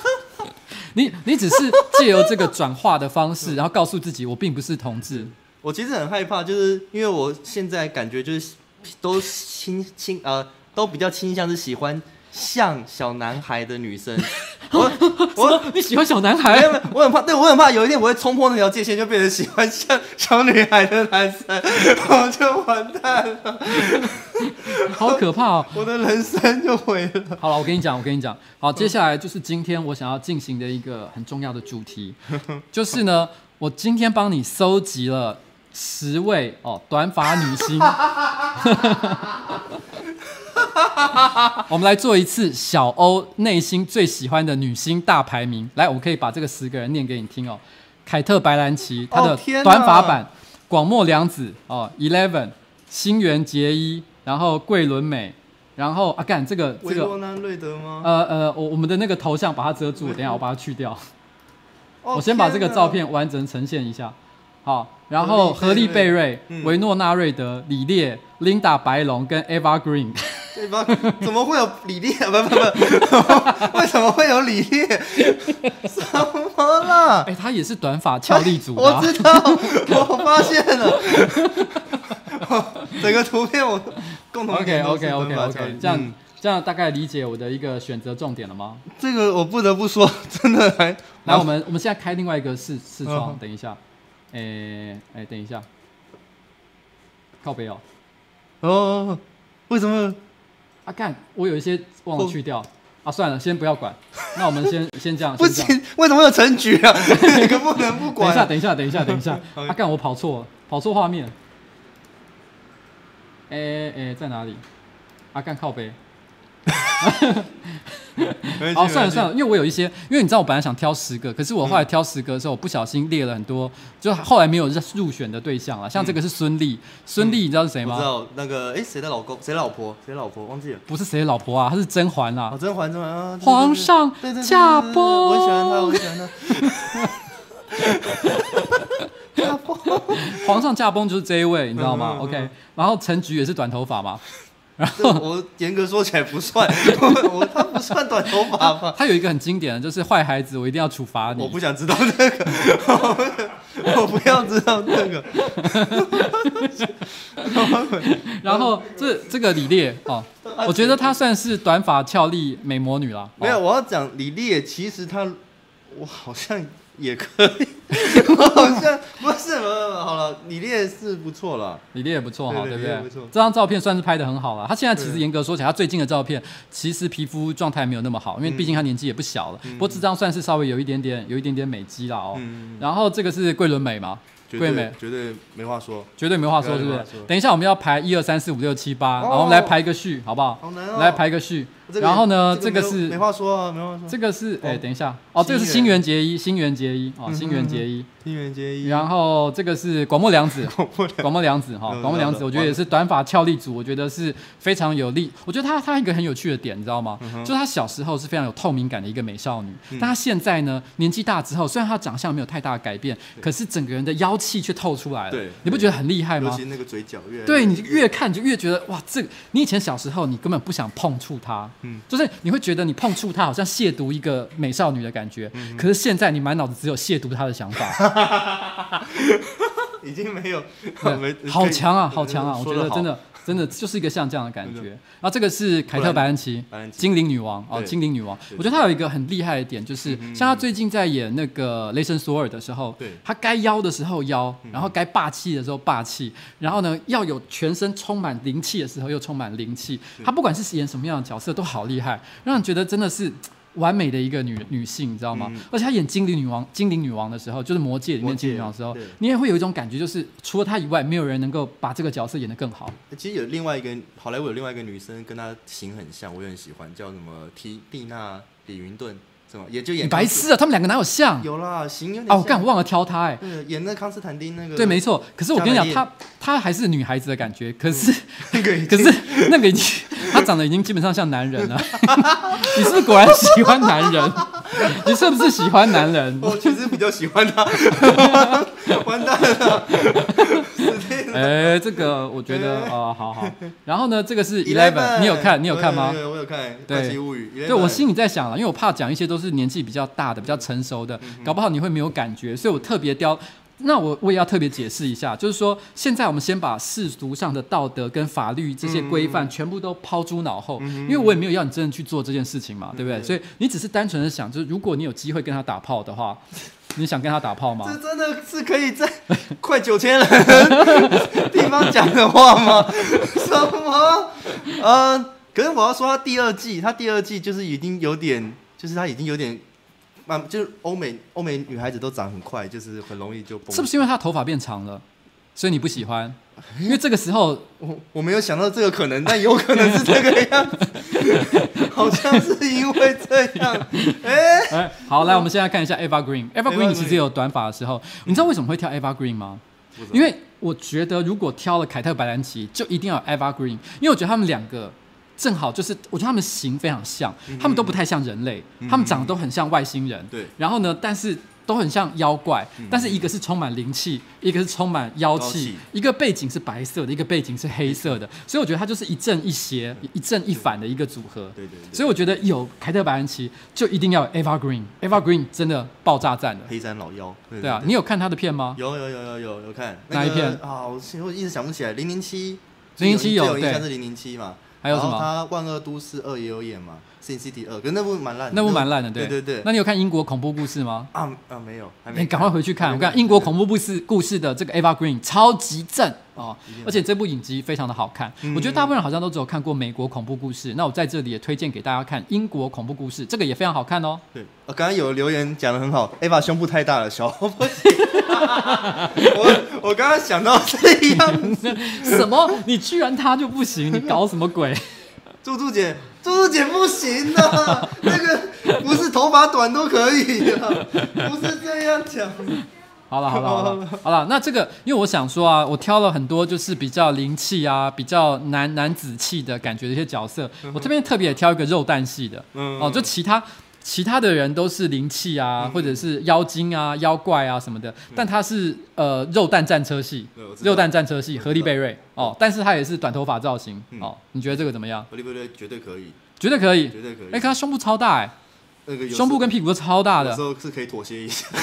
你你只是借由这个转化的方式，然后告诉自己我并不是同志。我其实很害怕，就是因为我现在感觉就是都倾倾呃都比较倾向是喜欢。像小男孩的女生，我我你喜欢小男孩？我很怕，对我很怕有一天我会冲破那条界限，就变成喜欢像小女孩的男生，我就完蛋了，好可怕哦！我的人生就毁了。好了，我跟你讲，我跟你讲，好，接下来就是今天我想要进行的一个很重要的主题，就是呢，我今天帮你搜集了十位哦短发女星。我们来做一次小欧内心最喜欢的女星大排名。来，我们可以把这个十个人念给你听哦。凯特·白兰奇，她的短发版；广末凉子，哦，Eleven；新垣结衣，然后桂纶镁，然后啊，干这个这个。维诺纳瑞德吗？呃呃，我我们的那个头像把它遮住，等一下我把它去掉。我先把这个照片完整呈现一下。好，然后何莉·贝瑞、维诺纳瑞德、李烈、Linda 白龙跟 Eva Green。对吧？怎么会有李烈？不不不，为什么会有李烈？什么了？哎，他也是短发俏丽组的。我知道，我发现了。整个图片我共同 OK OK OK OK，这样这样大概理解我的一个选择重点了吗？这个我不得不说，真的还来。我们我们现在开另外一个视视窗，等一下。哎哎，等一下，靠背哦。哦，为什么？啊，干！我有一些忘了去掉啊，算了，先不要管。那我们先先这样。不行，为什么有成局啊？你可不能不 管？等一下，等一下，等一下，等一下。啊，干！我跑错了，跑错画面。哎哎，在哪里？啊，干靠北。好，算了算了，因为我有一些，因为你知道我本来想挑十个，可是我后来挑十个的时候，我不小心列了很多，就后来没有入选的对象了。像这个是孙俪，孙俪你知道是谁吗？我知道那个，哎，谁的老公？谁老婆？谁老婆？忘记了。不是谁老婆啊，她是甄嬛啊。甄嬛，甄嬛。皇上驾崩。我喜欢她，我喜欢她。驾崩。皇上驾崩就是这一位，你知道吗？OK，然后陈菊也是短头发嘛。然后我严格说起来不算，我他不算短头发吧？他有一个很经典的，就是坏孩子，我一定要处罚你。我不想知道这个，我不要知道这个。然后这这个李烈哦，我觉得她算是短发俏丽美魔女了。没有，我要讲李烈，其实她我好像也可以，好像不是，好了，李烈是不错了，李烈也不错哈，对不对？这张照片算是拍的很好了。他现在其实严格说起来，他最近的照片其实皮肤状态没有那么好，因为毕竟他年纪也不小了。不过这张算是稍微有一点点，有一点点美肌了哦。然后这个是桂纶镁嘛？桂美绝对没话说，绝对没话说，是不是？等一下我们要排一二三四五六七八，然后我们来排一个序，好不好？好难哦。来排一个序。然后呢，这个是没话说啊，没话说。这个是哎，等一下哦，这个是新垣结衣，新垣结衣哦，新垣结衣，新垣结衣。然后这个是广末凉子，广末凉子哈，广末凉子，我觉得也是短发俏丽组，我觉得是非常有力。我觉得她她一个很有趣的点，你知道吗？就是她小时候是非常有透明感的一个美少女，但她现在呢，年纪大之后，虽然她长相没有太大的改变，可是整个人的妖气却透出来了。你不觉得很厉害吗？尤其那个嘴角越……对，你越看就越觉得哇，这你以前小时候你根本不想碰触她，嗯，就是你会。觉得你碰触她好像亵渎一个美少女的感觉，嗯、可是现在你满脑子只有亵渎她的想法，已经没有，好强啊，好强啊！我觉得真的。真的就是一个像这样的感觉，然后这个是凯特·白恩奇，精灵女王哦，精灵女王。我觉得她有一个很厉害的点，就是像她最近在演那个《雷神索尔》的时候，她该妖的时候妖，然后该霸气的时候霸气，然后呢要有全身充满灵气的时候又充满灵气。她不管是演什么样的角色都好厉害，让人觉得真的是。完美的一个女女性，你知道吗？嗯、而且她演精灵女王、精灵女王的时候，就是魔戒里面精灵女王的时候，你也会有一种感觉，就是除了她以外，没有人能够把这个角色演得更好。其实有另外一个好莱坞有另外一个女生跟她型很像，我也很喜欢，叫什么提蒂娜·李云顿。也就演白痴啊！他们两个哪有像？有啦，行有点。哦，我干，我忘了挑他哎。演那康斯坦丁那个。对，没错。可是我跟你讲，她她还是女孩子的感觉。可是 那个，可是那个已经，他长得已经基本上像男人了。你是不是果然喜欢男人？你是不是喜欢男人？我确实比较喜欢他。完蛋了。哎，这个我觉得啊，好好。然后呢，这个是 Eleven，你有看？你有看吗？我有看。对，对，我心里在想了，因为我怕讲一些都是年纪比较大的、比较成熟的，搞不好你会没有感觉，所以我特别雕。那我我也要特别解释一下，就是说，现在我们先把世俗上的道德跟法律这些规范全部都抛诸脑后，因为我也没有要你真的去做这件事情嘛，对不对？所以你只是单纯的想，就是如果你有机会跟他打炮的话。你想跟他打炮吗？这真的是可以在快九千人地方讲的话吗？什么？呃，可是我要说，他第二季，他第二季就是已经有点，就是他已经有点，啊，就是欧美欧美女孩子都长很快，就是很容易就崩。是不是因为她头发变长了，所以你不喜欢？因为这个时候，我我没有想到这个可能，但有可能是这个样子。好像是因为这样，哎、欸，好，来，我们现在看一下 Eva Green。Eva Green 其实有短发的时候，你知道为什么会挑 Eva Green 吗？因为我觉得如果挑了凯特·白兰奇，就一定要 Eva Green，因为我觉得他们两个正好就是，我觉得他们型非常像，他们都不太像人类，他们长得都很像外星人。对，然后呢，但是。都很像妖怪，但是一个是充满灵气，一个是充满妖气，一个背景是白色的，一个背景是黑色的，所以我觉得它就是一正一邪、一正一反的一个组合。对对。所以我觉得有凯特·白兰奇就一定要有 Eva Green，Eva Green 真的爆炸赞的黑山老妖。对啊，你有看他的片吗？有有有有有有看哪一片啊？我我一直想不起来。零零七，零零七有印象是零零七嘛？还有什么？他《万恶都市二》也有演嘛？Sin City 二，可是那部蛮烂，那部蛮烂的，对对对。那你有看英国恐怖故事吗？啊啊，没有，还没你赶快回去看。我看英国恐怖故事故事的这个 Ava Green 超级正哦，而且这部影集非常的好看。我觉得大部分人好像都只有看过美国恐怖故事，那我在这里也推荐给大家看英国恐怖故事，这个也非常好看哦。对，我刚刚有留言讲的很好，Ava 胸部太大了，小不行。我我刚刚想到这样，什么？你居然他就不行？你搞什么鬼？猪猪姐。猪猪姐不行的，那个不是头发短都可以的，不是这样讲。好了好了好了好了，那这个因为我想说啊，我挑了很多就是比较灵气啊、比较男男子气的感觉的一些角色，我这边特别也挑一个肉蛋系的，哦，就其他。其他的人都是灵气啊，或者是妖精啊、妖怪啊什么的，但他是呃肉弹战车系，肉弹战车系，荷莉贝瑞哦，但是他也是短头发造型哦，你觉得这个怎么样？荷莉贝瑞绝对可以，绝对可以，绝对可以。哎，可他胸部超大哎，那个胸部跟屁股都超大的，有时候是可以妥协一下。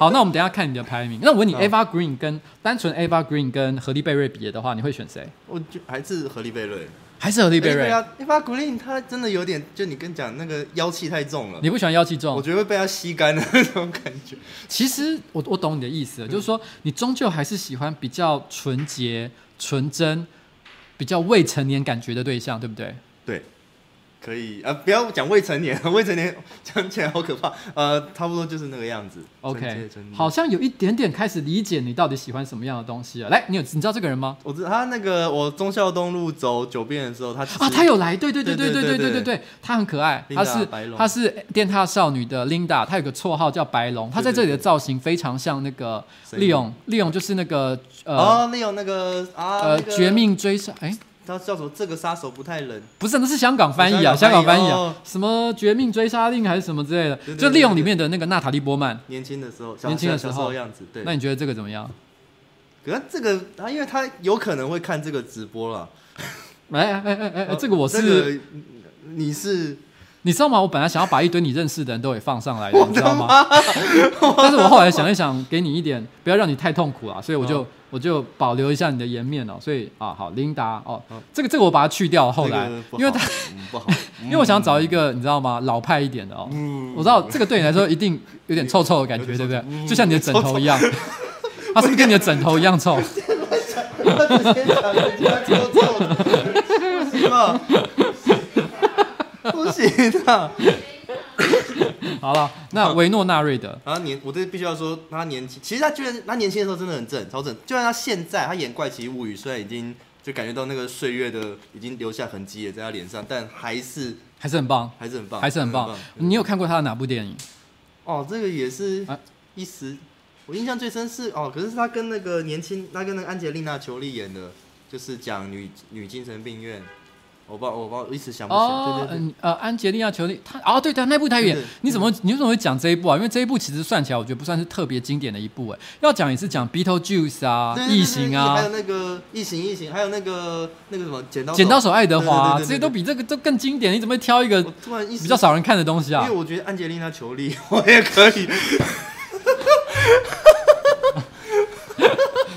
好，那我们等一下看你的排名。那我问你，Ava Green 跟单纯 Ava Green 跟荷莉贝瑞比的话，你会选谁？我就还是荷莉贝瑞。还是何丽贝瑞。伊法古令他真的有点，就你跟讲那个妖气太重了。你不喜欢妖气重？我觉得会被他吸干的那种感觉。其实我我懂你的意思了，嗯、就是说你终究还是喜欢比较纯洁、纯真、比较未成年感觉的对象，对不对？对。可以啊，不要讲未成年，未成年讲起来好可怕。呃，差不多就是那个样子。OK，好像有一点点开始理解你到底喜欢什么样的东西了。来，你有你知道这个人吗？我知道他那个我忠孝东路走九遍的时候，他啊，他有来，对对对对对对对对对，他很可爱，他是他是电塔少女的 Linda，他有个绰号叫白龙，他在这里的造型非常像那个利勇，利勇就是那个呃哦，利勇那个啊呃绝命追杀哎。他叫什么？这个杀手不太冷，不是，那是香港翻译啊，香港翻译啊，什么绝命追杀令还是什么之类的，就利用里面的那个娜塔莉波曼，年轻的时候，年轻的时候样子。对，那你觉得这个怎么样？可是这个他，因为他有可能会看这个直播了。哎哎哎哎哎，这个我是，你是。你知道吗？我本来想要把一堆你认识的人都给放上来的，你知道吗？但是我后来想一想，给你一点，不要让你太痛苦了，所以我就、哦、我就保留一下你的颜面哦。所以啊，好，琳达哦，哦这个这个我把它去掉。后来，因为他、嗯、不好，因为我想找一个你知道吗？老派一点的哦。嗯、我知道这个对你来说一定有点臭臭的感觉，对不对？嗯、就像你的枕头一样，它是不是跟你的枕头一样臭？不行 的。好了，那维诺纳瑞德，他年，我这必须要说，他年轻，其实他居然他年轻的时候真的很正，超正。就算他现在他演《怪奇物语》，虽然已经就感觉到那个岁月的已经留下痕迹也在他脸上，但还是还是很棒，还是很棒，还是很棒。很棒，你有看过他的哪部电影？哦，这个也是一时，我印象最深是哦，可是他跟那个年轻，他跟那个安杰丽娜·裘丽演的，就是讲女女精神病院。我不，我不，我一时想不起来。哦，嗯，呃，安吉丽娜·裘莉，他，哦，对对，那部太远。你怎么，你为什么会讲这一部啊？因为这一部其实算起来，我觉得不算是特别经典的一部。哎，要讲也是讲《Beetlejuice》啊，《异形》啊，还有那个《异形》，异形，还有那个那个什么《剪刀剪刀手爱德华》，这些都比这个都更经典。你怎么会挑一个比较少人看的东西啊？因为我觉得安吉丽娜·裘莉，我也可以。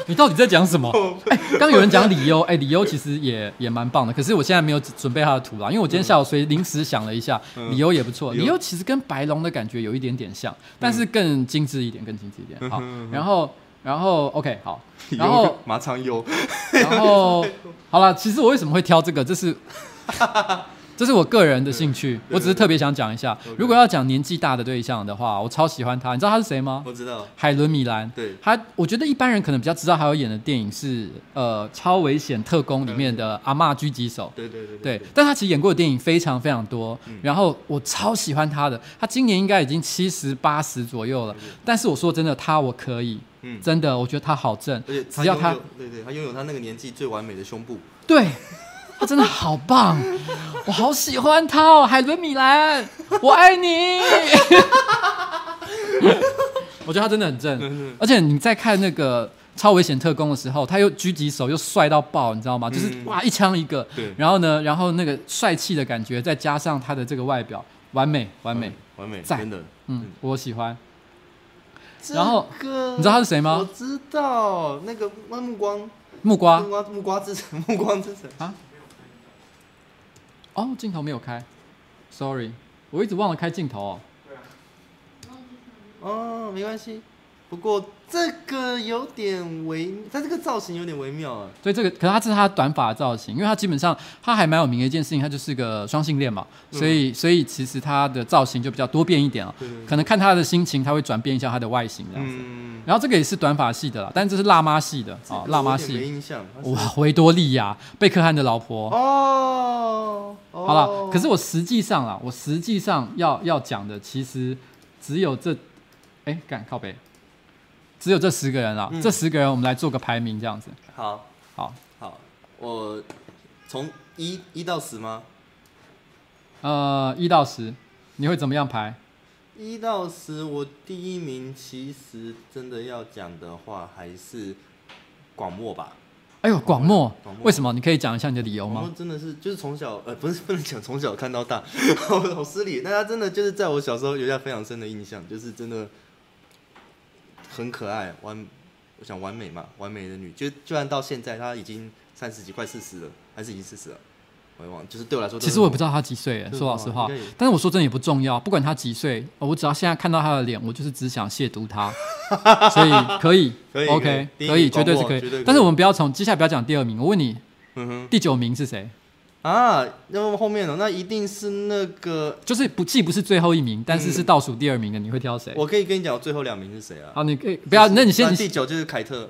你到底在讲什么？哎，刚有人讲李优，哎，李优其实也也蛮棒的。可是我现在没有准备他的图啦，因为我今天下午所以临时想了一下，李优也不错。李优其实跟白龙的感觉有一点点像，但是更精致一点，更精致一点。好，然后然后 OK 好，然后马场优，然后好了，其实我为什么会挑这个？这是。这是我个人的兴趣，我只是特别想讲一下。如果要讲年纪大的对象的话，我超喜欢他。你知道他是谁吗？我知道，海伦米兰。对，他我觉得一般人可能比较知道，还有演的电影是呃《超危险特工》里面的阿嬷狙击手。对对对对。但他其实演过的电影非常非常多，然后我超喜欢他的。他今年应该已经七十八十左右了，但是我说真的，他我可以，真的，我觉得他好正，而且只要他，对对，他拥有他那个年纪最完美的胸部。对。他真的好棒，我好喜欢他哦，海伦米兰，我爱你。我觉得他真的很正，而且你在看那个超危险特工的时候，他又狙击手又帅到爆，你知道吗？就是哇一枪一个，然后呢，然后那个帅气的感觉，再加上他的这个外表，完美，完美，完美，真的，嗯，我喜欢。然后你知道他是谁吗？我知道，那个木光，木瓜，木瓜，木瓜之城，木光之城啊。哦，镜头没有开，sorry，我一直忘了开镜头哦。对啊。哦，没关系。不过这个有点微，它这个造型有点微妙啊。所以这个，可是它是它短发的造型，因为它基本上它还蛮有名的一件事情，它就是个双性恋嘛，所以所以其实它的造型就比较多变一点啊。可能看他的心情，他会转变一下他的外形这样子。嗯。然后这个也是短发系的啦，但这是辣妈系的啊，辣妈系。没印象。哇，维多利亚贝克汉的老婆。哦。好了，可是我实际上啊，我实际上要要讲的其实只有这，哎，干靠北。只有这十个人啊，嗯、这十个人我们来做个排名，这样子。好，好，好，我从一一到十吗？呃，一到十，你会怎么样排？一到十，我第一名其实真的要讲的话，还是广末吧。哎呦，广末，为什么？你可以讲一下你的理由吗？真的是，就是从小，呃，不是不能讲从小看到大，好好失礼。但他真的就是在我小时候留下非常深的印象，就是真的。很可爱，完，我想完美嘛，完美的女，就就算到现在，她已经三十几，快四十了，还是已经四十了。我也忘了，就是对我来说，其实我也不知道他几岁，说老实话。但是我说真的也不重要，不管他几岁，我只要现在看到他的脸，我就是只想亵渎他。所以可以，可以，OK，可以，绝对是可以。但是我们不要从接下来不要讲第二名，我问你，第九名是谁？啊，那么后面呢？那一定是那个，就是不既不是最后一名，但是是倒数第二名的，你会挑谁？我可以跟你讲，最后两名是谁啊？好，你可以不要，那你先，第九就是凯特。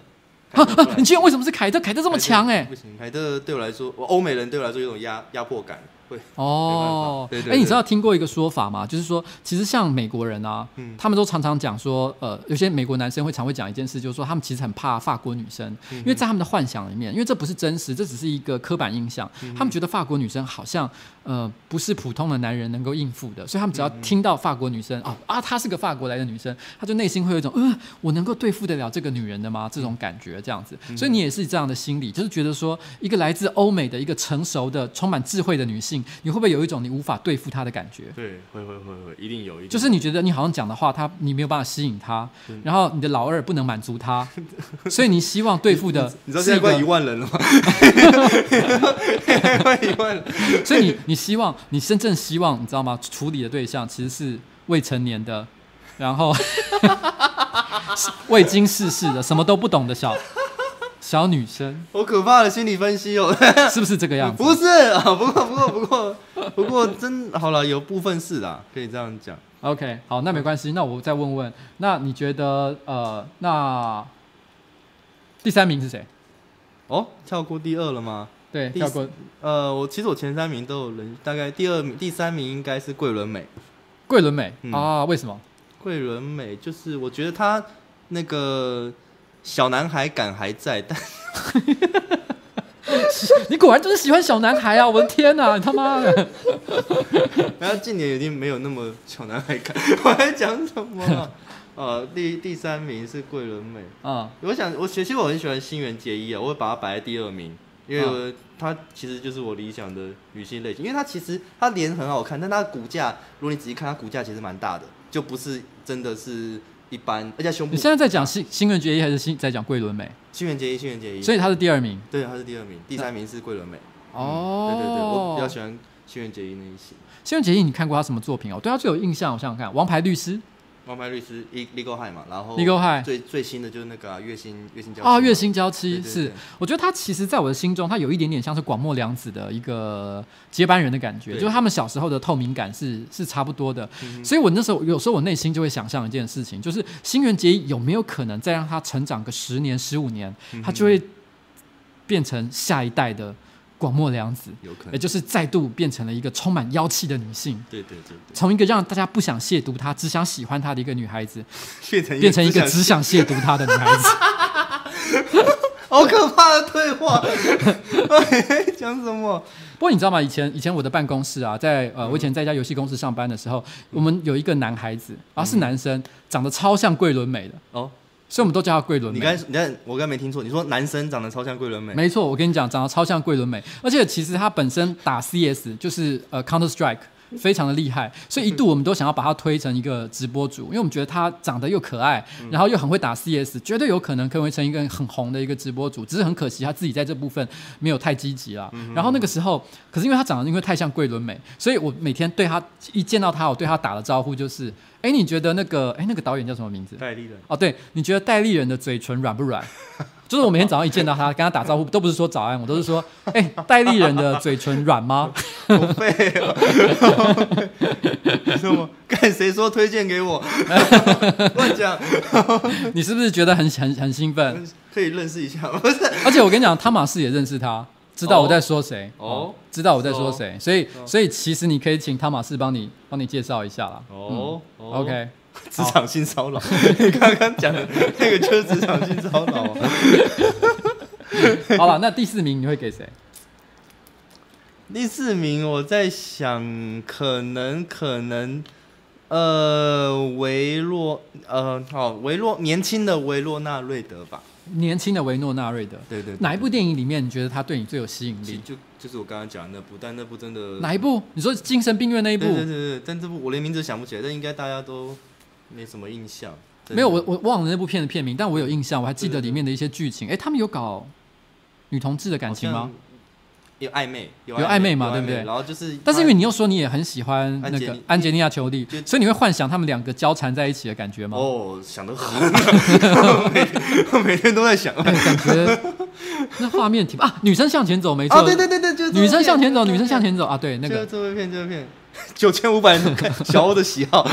你居然为什么是凯特？凯特这么强哎！不行，凯特对我来说，我欧美人对我来说有种压压迫感。会哦，哎，你知道听过一个说法吗？就是说，其实像美国人啊，嗯、他们都常常讲说，呃，有些美国男生会常会讲一件事，就是说他们其实很怕法国女生，嗯、因为在他们的幻想里面，因为这不是真实，这只是一个刻板印象，嗯、他们觉得法国女生好像呃不是普通的男人能够应付的，所以他们只要听到法国女生、嗯、哼哦啊，她是个法国来的女生，他就内心会有一种，嗯、呃，我能够对付得了这个女人的吗？这种感觉这样子，所以你也是这样的心理，就是觉得说，一个来自欧美的一个成熟的、充满智慧的女性，你会不会有一种？你无法对付她的感觉，对，会会会会，一定有一点。就是你觉得你好像讲的话，她你没有办法吸引他，嗯、然后你的老二不能满足她，所以你希望对付的你，你知道现在快一万人了吗？快一万人，所以你你希望你真正希望你知道吗？处理的对象其实是未成年的，然后未经世事的，什么都不懂的小。小女生，好可怕的心理分析哦，是不是这个样子？不是啊，不过不过不过不过真好了，有部分是啦，可以这样讲。OK，好，那没关系，那我再问问，那你觉得呃，那第三名是谁？哦，跳过第二了吗？对，跳过。呃，我其实我前三名都有人，大概第二名、第三名应该是桂纶镁。桂纶镁、嗯、啊？为什么？桂纶镁就是我觉得他那个。小男孩感还在，但 你果然就是喜欢小男孩啊！我的天哪，你他妈的！然后近年已经没有那么小男孩感，我还讲什么、啊？呃，第第三名是桂纶镁啊。我想，我其实我很喜欢新垣结衣啊，我会把它摆在第二名，因为她其实就是我理想的女性类型，因为她其实她脸很好看，但她的骨架，如果你仔细看，她骨架其实蛮大的，就不是真的是。一般，而且胸部。你现在在讲新新垣结衣还是新在讲桂纶镁？新垣结衣，新垣结衣。所以她是第二名。对，她是第二名，第三名是桂纶镁。哦、嗯，对对对，我比较喜欢新垣结衣那一型。新垣结衣，你看过她什么作品哦？对她最有印象，我想想看，《王牌律师》。王牌律师，Legal High 嘛，然后 Legal High 最最新的就是那个月薪月薪娇妻啊，月薪娇妻是，我觉得他其实在我的心中，他有一点点像是广末凉子的一个接班人的感觉，就是他们小时候的透明感是是差不多的，所以我那时候有时候我内心就会想象一件事情，就是新垣结衣有没有可能再让他成长个十年十五年，他就会变成下一代的。广末凉子，有可能，也就是再度变成了一个充满妖气的女性。对对对，从一个让大家不想亵渎她，只想喜欢她的一个女孩子，变成一个只想亵渎她的女孩子。好可怕的对话！讲什么？不过你知道吗？以前以前我的办公室啊，在呃，我以前在一家游戏公司上班的时候，我们有一个男孩子，啊，是男生，长得超像桂纶镁的哦。所以我们都叫他桂纶镁。你刚，你刚，我刚没听错，你说男生长得超像桂纶镁。没错，我跟你讲，长得超像桂纶镁，而且其实他本身打 CS 就是呃 Counter Strike。非常的厉害，所以一度我们都想要把他推成一个直播主，因为我们觉得他长得又可爱，然后又很会打 CS，绝对有可能可以成一个很红的一个直播主。只是很可惜他自己在这部分没有太积极啦。然后那个时候，可是因为他长得因为太像桂纶镁，所以我每天对他一见到他，我对他打的招呼就是：哎，你觉得那个哎那个导演叫什么名字？戴立人。哦，对，你觉得戴立人的嘴唇软不软？就是我每天早上一见到他，跟他打招呼，都不是说早安，我都是说，哎、欸，戴立人的嘴唇软吗？好废哦！什么？看谁说推荐给我？乱讲！你是不是觉得很很很兴奋？可以认识一下吗？不是。而且我跟你讲，汤马士也认识他，知道我在说谁。哦。知道我在说谁，所以所以其实你可以请汤马士帮你帮你介绍一下啦。哦。嗯、OK。职场性骚扰，你刚刚讲的那个就是职场性骚扰。好了，那第四名你会给谁？第四名我在想，可能可能，呃，维洛，呃，好，维洛年轻的维洛纳瑞德吧。年轻的维诺纳瑞德，对对，对。哪一部电影里面你觉得他对你最有吸引力？就就是我刚刚讲的那部，但那部真的哪一部？你说精神病院那一部？对对对对，但这部我连名字想不起来，但应该大家都。没什么印象，没有我我忘了那部片的片名，但我有印象，我还记得里面的一些剧情。哎，他们有搞女同志的感情吗？有暧昧，有暧昧嘛，对不对？然后就是，但是因为你又说你也很喜欢那个安吉莉娜裘莉，所以你会幻想他们两个交缠在一起的感觉吗？哦，想得很，每 每天都在想，感觉 那画面挺啊，女生向前走，没错，对对对对，就是女生向前走，女生向前走啊，对，那个这部片，这部片，九千五百人看小欧的喜好。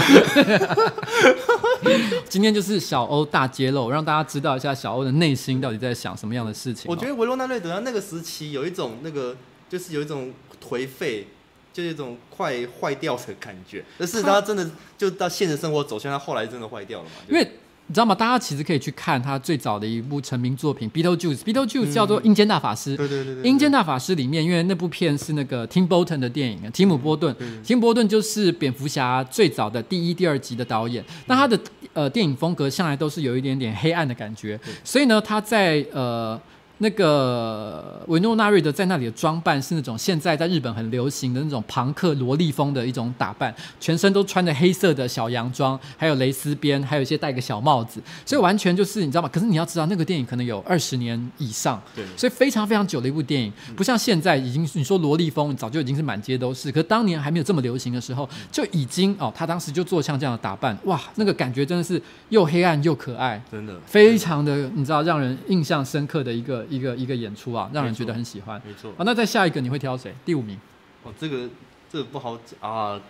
今天就是小欧大揭露，让大家知道一下小欧的内心到底在想什么样的事情。我觉得维罗纳瑞德他那个时期有一种那个，就是有一种颓废，就是一种快坏掉的感觉。但是他真的就到现实生活走向，他后来真的坏掉了嘛？因为。你知道吗？大家其实可以去看他最早的一部成名作品《Beetlejuice》，Beetlejuice 叫做《阴间大法师》。对对对对。阴间大法师里面，因为那部片是那个 Tim Burton 的电影，提姆·波顿。提姆·波顿就是蝙蝠侠最早的第一、第二集的导演。那他的呃电影风格向来都是有一点点黑暗的感觉，所以呢，他在呃。那个维诺纳瑞德在那里的装扮是那种现在在日本很流行的那种庞克萝莉风的一种打扮，全身都穿着黑色的小洋装，还有蕾丝边，还有一些戴个小帽子，所以完全就是你知道吗？可是你要知道，那个电影可能有二十年以上，对，所以非常非常久的一部电影，不像现在已经你说萝莉风早就已经是满街都是，可是当年还没有这么流行的时候，就已经哦，他当时就做像这样的打扮，哇，那个感觉真的是又黑暗又可爱，真的非常的你知道让人印象深刻的一个。一个一个演出啊，让人觉得很喜欢。没错。啊，那再下一个你会挑谁？第五名。哦，这个这个不好讲啊，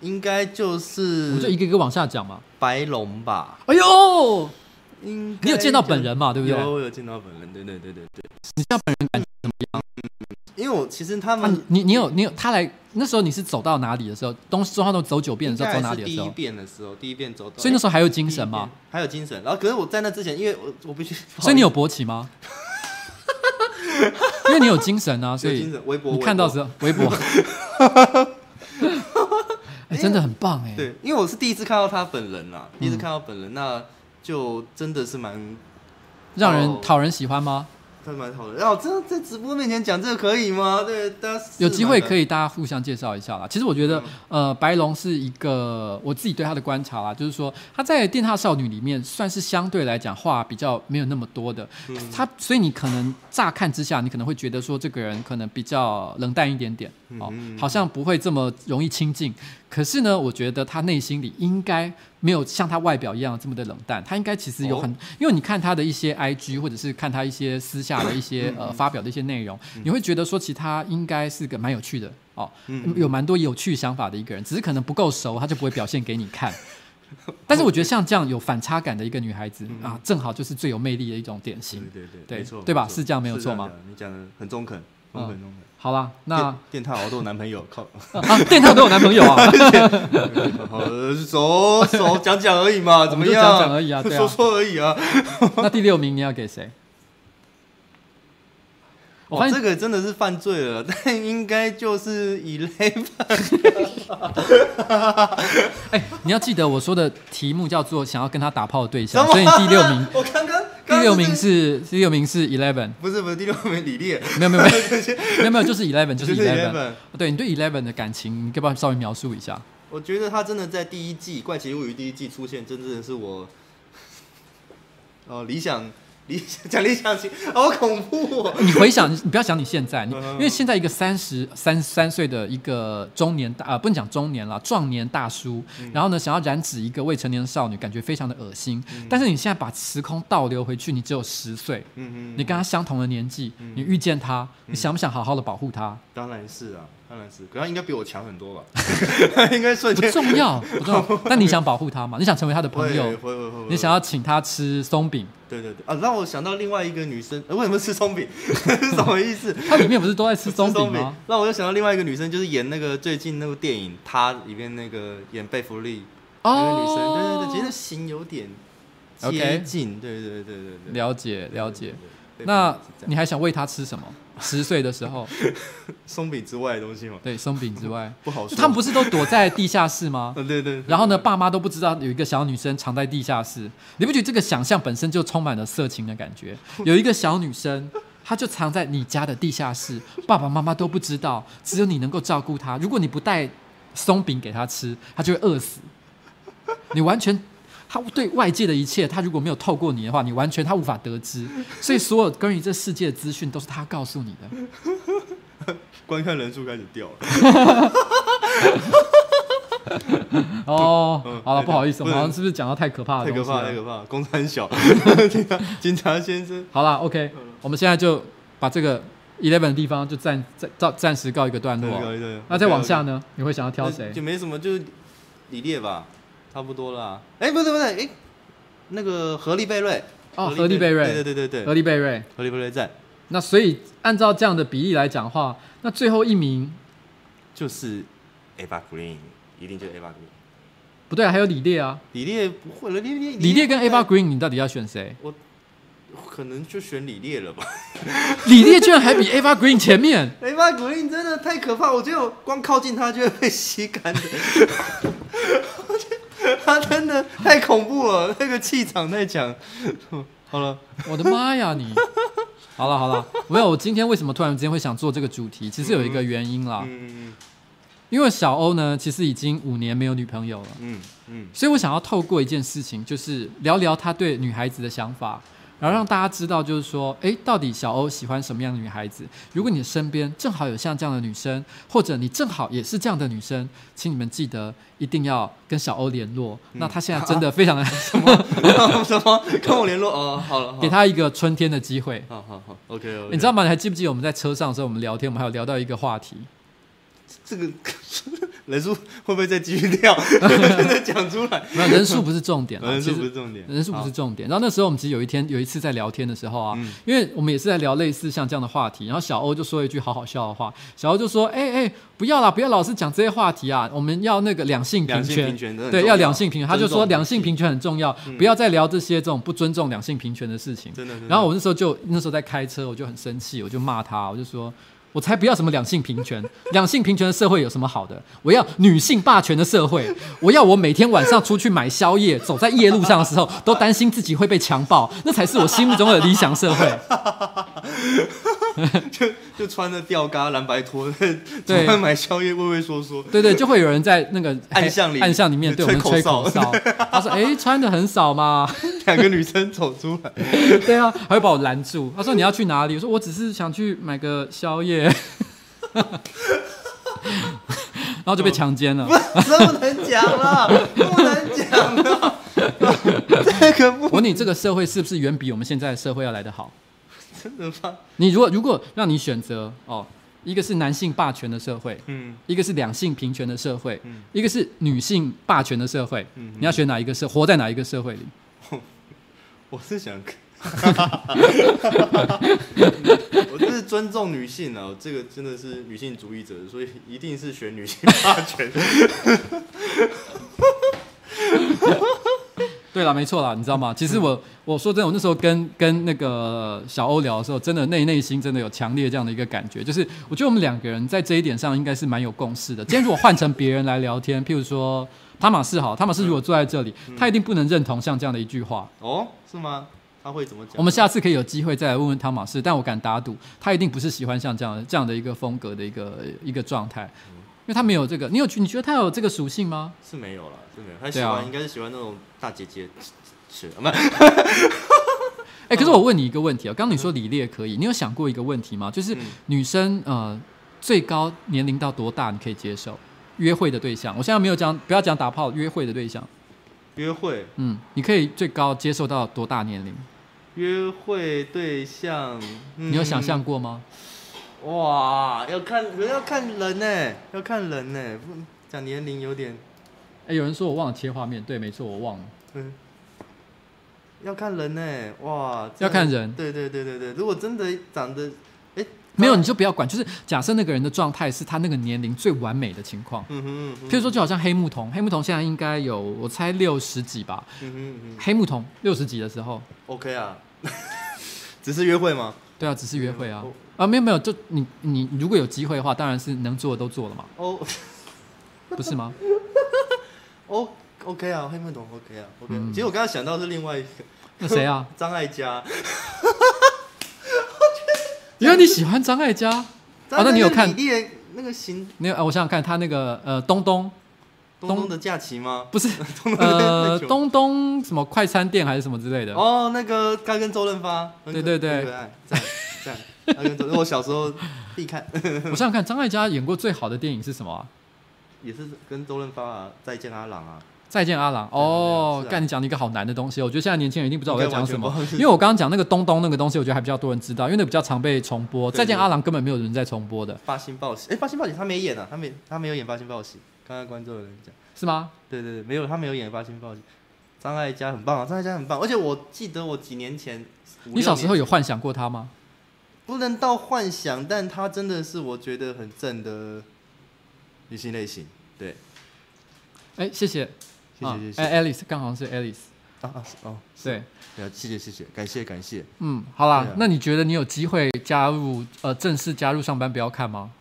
应该就是。我就一个一个往下讲嘛。白龙吧。哎呦，你有见到本人嘛？对不对？有，我有见到本人。对对对对对。你见到本人感觉怎么样？因为我其实他们，你你有你有他来那时候你是走到哪里的时候？东中华都走九遍的时候，走哪里的时候？第一遍的时候，第一遍走。所以那时候还有精神吗？还有精神。然后可是我在那之前，因为我我必须。所以你有勃起吗？因为你有精神啊，所以微博你看到时候微博，哎，真的很棒哎。对，因为我是第一次看到他本人啊，第一次看到本人，那就真的是蛮让人讨人喜欢吗？还蛮好的，然后这在直播面前讲这个可以吗？对，大家有机会可以大家互相介绍一下啦。其实我觉得，呃，白龙是一个我自己对他的观察啦，就是说他在电塔少女里面算是相对来讲话比较没有那么多的，他所以你可能乍看之下，你可能会觉得说这个人可能比较冷淡一点点，哦，好像不会这么容易亲近。可是呢，我觉得他内心里应该。没有像他外表一样这么的冷淡，他应该其实有很，因为你看他的一些 IG 或者是看他一些私下的一些呃发表的一些内容，你会觉得说其实他应该是个蛮有趣的哦，有蛮多有趣想法的一个人，只是可能不够熟，他就不会表现给你看。但是我觉得像这样有反差感的一个女孩子啊，正好就是最有魅力的一种典型。对对对，没错，对吧？是这样没有错吗？你讲的很中肯，中肯中肯。好了，那电塔我都有男朋友靠啊，电獭都有男朋友啊，好，走走讲讲而已嘛，怎么样？讲讲而已啊，说说而已啊。那第六名你要给谁？哇，这个真的是犯罪了，但应该就是 Eleven。哎，你要记得我说的题目叫做想要跟他打炮的对象，所以第六名。我刚刚。第六名是第六名是 Eleven，不是不是第六名李烈，没有没有 没有没有没有就是 Eleven 就是 Eleven，对你对 Eleven 的感情，你可不要稍微描述一下？我觉得他真的在第一季《怪奇物语》第一季出现，真正的是我哦理想。理 讲理想型，好恐怖哦！你回想，你不要想你现在，你因为现在一个三十三三岁的一个中年大啊、呃，不能讲中年了，壮年大叔，嗯、然后呢，想要染指一个未成年少女，感觉非常的恶心。嗯、但是你现在把时空倒流回去，你只有十岁，嗯嗯，你跟他相同的年纪，嗯、你遇见他，你想不想好好的保护他？当然是啊。当然是，可他应该比我强很多吧？应该瞬间不重要，不重要。但你想保护他吗？你想成为他的朋友？会会会会。你想要请他吃松饼？对对对啊！让我想到另外一个女生，为什么吃松饼？是 什么意思？他里面不是都在吃松饼吗？让我又想到另外一个女生，就是演那个最近那部电影《她》里面那个演贝弗利那个女生，对对对，其实型有点接近，对对对对对。了解了解。那你还想喂他吃什么？十岁的时候，松饼之外的东西吗？对，松饼之外 不好说。他们不是都躲在地下室吗？对对，对。然后呢，爸妈都不知道有一个小女生藏在地下室。你不觉得这个想象本身就充满了色情的感觉？有一个小女生，她就藏在你家的地下室，爸爸妈妈都不知道，只有你能够照顾她。如果你不带松饼给她吃，她就会饿死。你完全。他对外界的一切，他如果没有透过你的话，你完全他无法得知。所以所有关于这世界的资讯都是他告诉你的。观看人数开始掉了。哦，嗯好了，不好意思，我们好像是不是讲到太可怕的东西了？太可怕，太可怕！公司很小，警察先生。好了 OK, 我们现在就把这个 Eleven 的地方就暂暂暂暂时告一个段落。那再往下呢？你会想要挑谁？就没什么，就是李烈吧，差不多啦。哎，不对不对，哎，那个合力贝瑞。哦，合力贝瑞。对对对对合力贝瑞。合力贝瑞在。那所以按照这样的比例来讲的话，那最后一名就是 Eva Green，一定就是 Eva Green。不对，还有李烈啊。李烈不会了，李烈。李烈跟 Eva Green，你到底要选谁？我可能就选李烈了吧。李烈居然还比 Ava Green 前面。Ava Green 真的太可怕，我觉得我光靠近他就会被吸干的。他真的太恐怖了，那个气场太强。好了，我的妈呀你！好了好了，没有，我今天为什么突然之间会想做这个主题？其实有一个原因啦。嗯因为小欧呢，其实已经五年没有女朋友了。嗯嗯。所以我想要透过一件事情，就是聊聊他对女孩子的想法，然后让大家知道，就是说，哎，到底小欧喜欢什么样的女孩子？如果你的身边正好有像这样的女生，或者你正好也是这样的女生，请你们记得一定要跟小欧联络。那他现在真的非常的什么 什么跟我联络哦，好了，给他一个春天的机会。好好好，OK OK。你知道吗？你还记不记得我们在车上的时候，我们聊天，我们还有聊到一个话题。这个人数会不会再继续掉？讲出来？没有，人数不是重点，人数不是重点，人数不是重点。然后那时候我们其实有一天有一次在聊天的时候啊，嗯、因为我们也是在聊类似像这样的话题，然后小欧就说一句好好笑的话，小欧就说：“哎、欸、哎、欸，不要啦，不要老是讲这些话题啊，我们要那个两性平权，对，要两性平权。”他就说两性平权很重要，嗯、不要再聊这些这种不尊重两性平权的事情。真的。真的然后我那时候就那时候在开车，我就很生气，我就骂他，我就说。我才不要什么两性平权，两性平权的社会有什么好的？我要女性霸权的社会。我要我每天晚上出去买宵夜，走在夜路上的时候，都担心自己会被强暴，那才是我心目中的理想社会。就就穿着吊嘎蓝白拖，对，买宵夜畏畏缩缩。对对，就会有人在那个 暗巷里暗巷里面对我们吹口哨。他说：“哎，穿的很少嘛。”两个女生走出来，对啊，还会把我拦住。他说：“你要去哪里？”我说：“我只是想去买个宵夜。”然后就被强奸了。不能讲了，不能讲了。这个不，我问你，这个社会是不是远比我们现在的社会要来得好？真的吗？你如果如果让你选择哦，一个是男性霸权的社会，嗯，一个是两性平权的社会，嗯，一个是女性霸权的社会，嗯，你要选哪一个社？活在哪一个社会里？我是想。我就是尊重女性啊，这个真的是女性主义者，所以一定是选女性霸权。对了，没错啦，你知道吗？其实我我说真的，我那时候跟跟那个小欧聊的时候，真的内内心真的有强烈这样的一个感觉，就是我觉得我们两个人在这一点上应该是蛮有共识的。今天如果换成别人来聊天，譬如说汤马士好，汤马士如果坐在这里，他一定不能认同像这样的一句话。哦，是吗？他会怎么讲？我们下次可以有机会再来问问汤马士，但我敢打赌，他一定不是喜欢像这样的这样的一个风格的一个一个状态，因为他没有这个。你有你觉得他有这个属性吗？是没有了，是没有。他喜欢、啊、应该是喜欢那种大姐姐，是吗？哎，可是我问你一个问题啊，刚刚你说李烈可以，你有想过一个问题吗？就是女生呃最高年龄到多大你可以接受约会的对象？我现在没有讲，不要讲打炮，约会的对象。约会，嗯，你可以最高接受到多大年龄？约会对象，嗯、你有想象过吗？哇，要看，要看人呢，要看人呢，不讲年龄有点。哎，有人说我忘了切画面，对，没错，我忘了。嗯，要看人呢，哇，要看人。对对对对对，如果真的长得，哎，没有你就不要管，就是假设那个人的状态是他那个年龄最完美的情况。嗯哼，嗯哼。譬如说，就好像黑木瞳，黑木瞳现在应该有我猜六十几吧。嗯哼嗯哼。黑木瞳六十几的时候。OK 啊。只是约会吗？对啊，只是约会啊。嗯、啊，没有没有，就你你如果有机会的话，当然是能做的都做了嘛。哦。不是吗？哦。OK 啊，黑木瞳 OK 啊，OK 其实我刚刚想到是另外一个，那谁啊？张艾嘉。原来你喜欢张艾嘉啊？那你有看那个型？你有？我想想看，他那个呃，东东，东东的假期吗？不是，呃，东东什么快餐店还是什么之类的？哦，那个他跟周润发，对对对，可爱，赞赞。他跟周，我小时候必看。我想想看，张艾嘉演过最好的电影是什么啊？也是跟周润发啊，《再见阿郎》啊。再见阿郎哦，干、啊、你讲了一个好难的东西，我觉得现在年轻人一定不知道我在讲什么，因为我刚刚讲那个东东那个东西，我觉得还比较多人知道，因为那比较常被重播。再见阿郎根本没有人在重播的。发新报喜，哎，发新报喜他没演啊，他没他没有演发新报喜。刚刚观众有人讲是吗？对对对，没有他没有演发新报喜。张艾嘉很棒啊，张艾嘉很棒，而且我记得我几年前，你小时候有幻想过他吗？不能到幻想，但他真的是我觉得很正的女性类型。对，哎，谢谢。谢谢谢谢。哎，Alice，刚好是 Alice。啊啊哦，对，对啊，谢谢谢谢，感谢感谢。嗯，好啦，那你觉得你有机会加入呃正式加入上班不要看吗？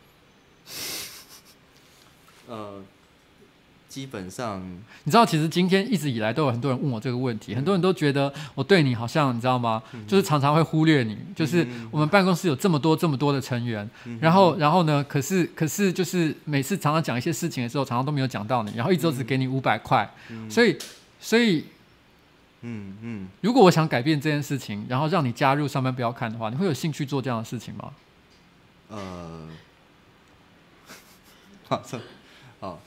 呃。基本上，你知道，其实今天一直以来都有很多人问我这个问题，很多人都觉得我对你好像，你知道吗？就是常常会忽略你，就是我们办公室有这么多这么多的成员，然后然后呢，可是可是就是每次常常讲一些事情的时候，常常都没有讲到你，然后一直都只给你五百块，所以所以，嗯嗯，如果我想改变这件事情，然后让你加入上班不要看的话，你会有兴趣做这样的事情吗？呃，好，好。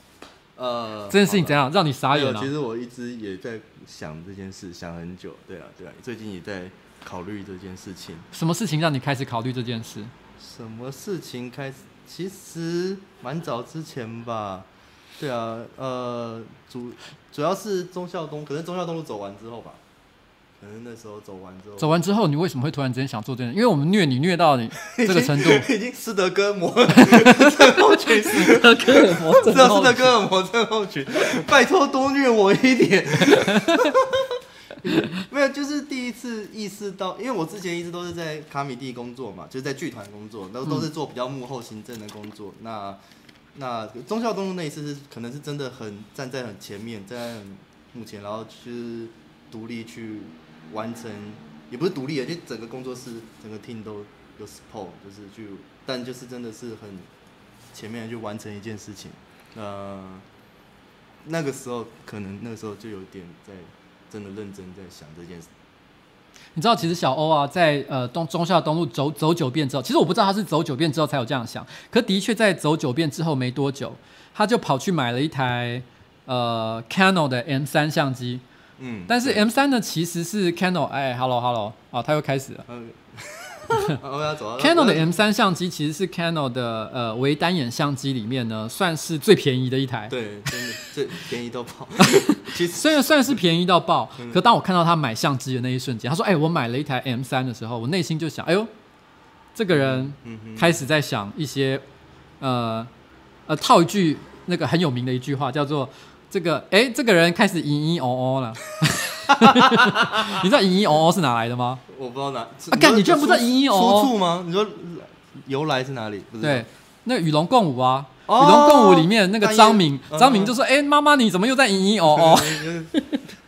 呃，这件事情怎样让你傻眼了？其实我一直也在想这件事，想很久。对啊，对啊，最近也在考虑这件事情。什么事情让你开始考虑这件事？什么事情开始？其实蛮早之前吧。对啊，呃，主主要是忠孝东，可能忠孝东路走完之后吧。可能那时候走完之后，走完之后，你为什么会突然之间想做这件事？因为我们虐你虐到你这个程度，已经斯德哥尔摩症候群，斯德哥尔摩，斯德哥尔摩症候群，拜托多虐我一点。没有，就是第一次意识到，因为我之前一直都是在卡米蒂工作嘛，就是在剧团工作，都都是做比较幕后行政的工作。嗯、那那忠孝东路那一次是可能是真的很站在很前面，站在很目前，然后去独立去。完成也不是独立的，就整个工作室、整个 team 都有 support，就是去，但就是真的是很前面就完成一件事情。呃，那个时候可能那个时候就有点在真的认真在想这件事。你知道，其实小欧啊，在呃东中孝东路走走九遍之后，其实我不知道他是走九遍之后才有这样想，可的确在走九遍之后没多久，他就跑去买了一台呃 Canon 的 M3 相机。嗯，但是 M 三呢，其实是 Canon，哎，Hello Hello，啊，他又开始了。Canon 的 M 三相机其实是 Canon 的呃微单眼相机里面呢，算是最便宜的一台。对，真的最便宜到爆。其实虽然算是便宜到爆，可当我看到他买相机的那一瞬间，他说：“哎，我买了一台 M 三的时候，我内心就想，哎呦，这个人开始在想一些呃呃套一句那个很有名的一句话，叫做。”这个哎，这个人开始嘤嘤哦哦了。你知道嘤嘤哦哦是哪来的吗？我不知道哪。啊，干，你居然不知道嘤嘤哦哦？出处吗？你说由来是哪里？对，那个《与龙共舞》啊，《与龙共舞》里面那个张敏，张敏就说：“哎，妈妈，你怎么又在嘤嘤哦哦？”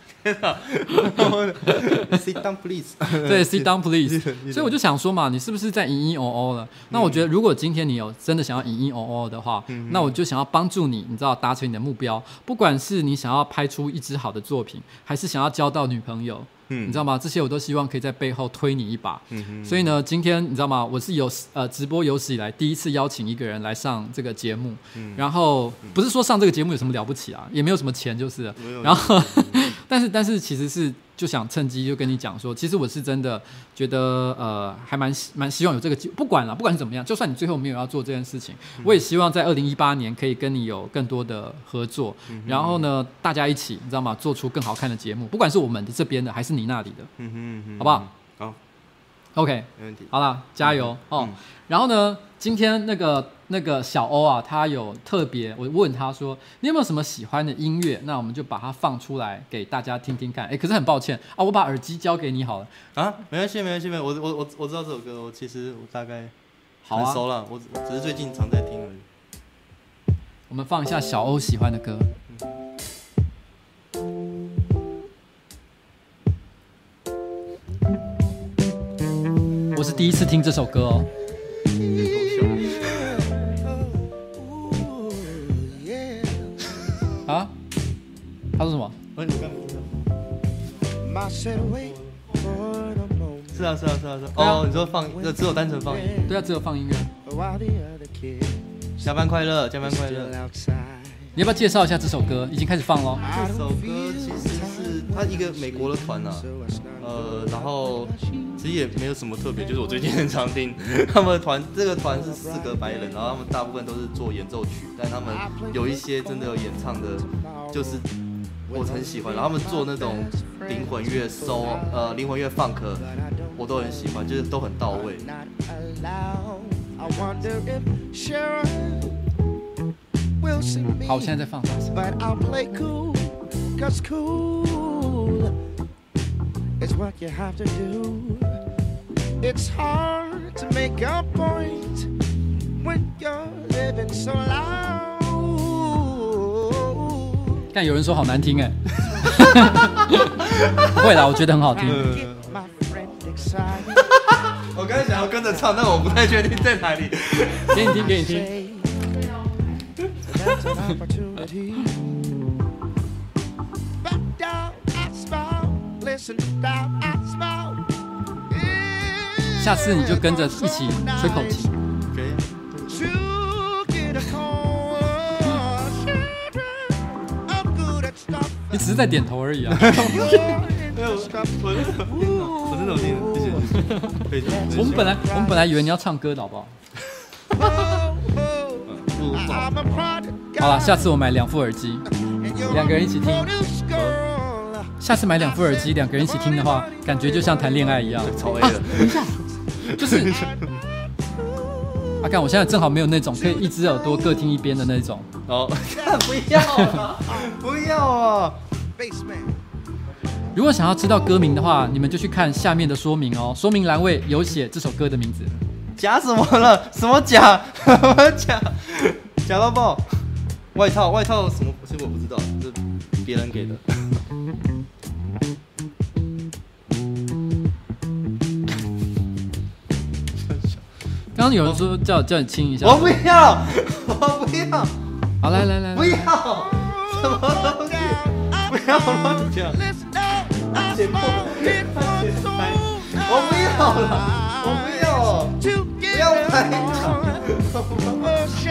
Sit down, please。对，Sit down, please。所以我就想说嘛，你是不是在隐隐哦哦了？那我觉得，如果今天你有真的想要隐隐哦哦的话，那我就想要帮助你，你知道达成你的目标。不管是你想要拍出一支好的作品，还是想要交到女朋友。嗯，你知道吗？这些我都希望可以在背后推你一把。嗯哼。所以呢，今天你知道吗？我是有呃直播有史以来第一次邀请一个人来上这个节目。嗯。然后不是说上这个节目有什么了不起啊，也没有什么钱就是。没有。然后，但是但是其实是。就想趁机就跟你讲说，其实我是真的觉得呃，还蛮蛮希望有这个机，不管了，不管是怎么样，就算你最后没有要做这件事情，嗯、我也希望在二零一八年可以跟你有更多的合作，嗯、然后呢，大家一起，你知道吗？做出更好看的节目，不管是我们的这边的，还是你那里的，嗯哼嗯哼好不好？好，OK，没问题。好了，加油、嗯、哦。嗯、然后呢，今天那个。那个小欧啊，他有特别，我问他说：“你有没有什么喜欢的音乐？”那我们就把它放出来给大家听听看。哎，可是很抱歉啊，我把耳机交给你好了啊，没关系，没关系，没。我我我我知道这首歌，我其实我大概很熟了，啊、我我只是最近常在听而已。我们放一下小欧喜欢的歌。嗯、我是第一次听这首歌哦。他说什么？是啊是啊是啊是。哦，你说放，只有单纯放音？对啊，只有放音乐。加班快乐，加班快乐。你要不要介绍一下这首歌？已经开始放了。这首歌其实是他一个美国的团啊，呃，然后其实也没有什么特别，就是我最近很常听他们团。这个团是四个白人，然后他们大部分都是做演奏曲，但他们有一些真的有演唱的，就是我很喜欢。然后他们做那种灵魂乐、soul，呃，灵魂乐、funk，我都很喜欢，就是都很到位。好，我现在在放。但有人说好难听哎，不会啦，我觉得很好听。我刚才想要跟着唱，但我不太确定在哪里。给你听，给你听。下次你就跟着一起吹口琴。你只是在点头而已啊。我真的有听，谢谢。我们本来我们本来以为你要唱歌的好不好？好了，下次我买两副耳机，两个人一起听。下次买两副耳机，两个人一起听的话，感觉就像谈恋爱一样。超 A 的，等一下，就是 阿干，我现在正好没有那种可以一只耳朵各听一边的那种。哦，不要啊，不要啊！如果想要知道歌名的话，你们就去看下面的说明哦，说明栏位有写这首歌的名字。假什么了？什么假？什么假？假到爆！外套，外套什么？其实我不知道，是别人给的。刚刚有人说叫叫你亲一下，我不要，我不要。好，来来来，不要，什么东西？不要乱讲。我不要了，我不要，不要拍，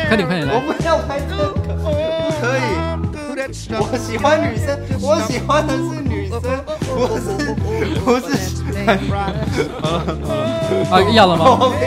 快点快点来，我不要拍这个，不可以，我喜欢女生，我喜欢的是女生，不是不是，好了，啊要了吗？我不要。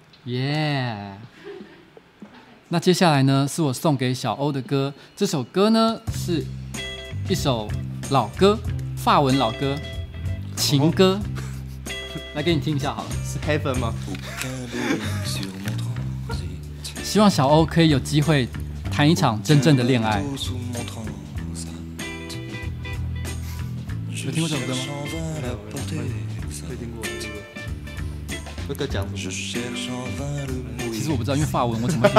耶。那接下来呢，是我送给小欧的歌。这首歌呢，是一首。老歌，法文老歌，情歌，来给你听一下好了。是 Heaven 吗？希望小欧可以有机会谈一场真正的恋爱。有听过这首歌吗？讲什么？其实我不知道，因为法文我怎么 听？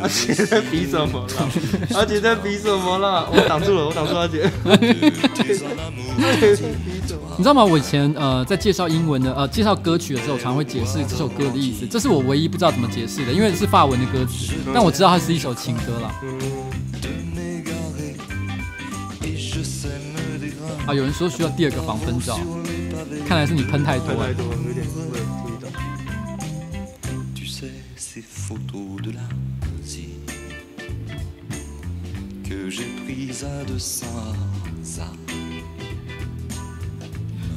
阿姐在比什么了？阿姐在比什么了？我挡住了，我挡住阿姐。你知道吗？我以前呃在介绍英文的呃介绍歌曲的时候，常会解释这首歌的意思。这是我唯一不知道怎么解释的，因为是法文的歌词，但我知道它是一首情歌了。啊，有人说需要第二个防喷罩，看来是你喷太多了。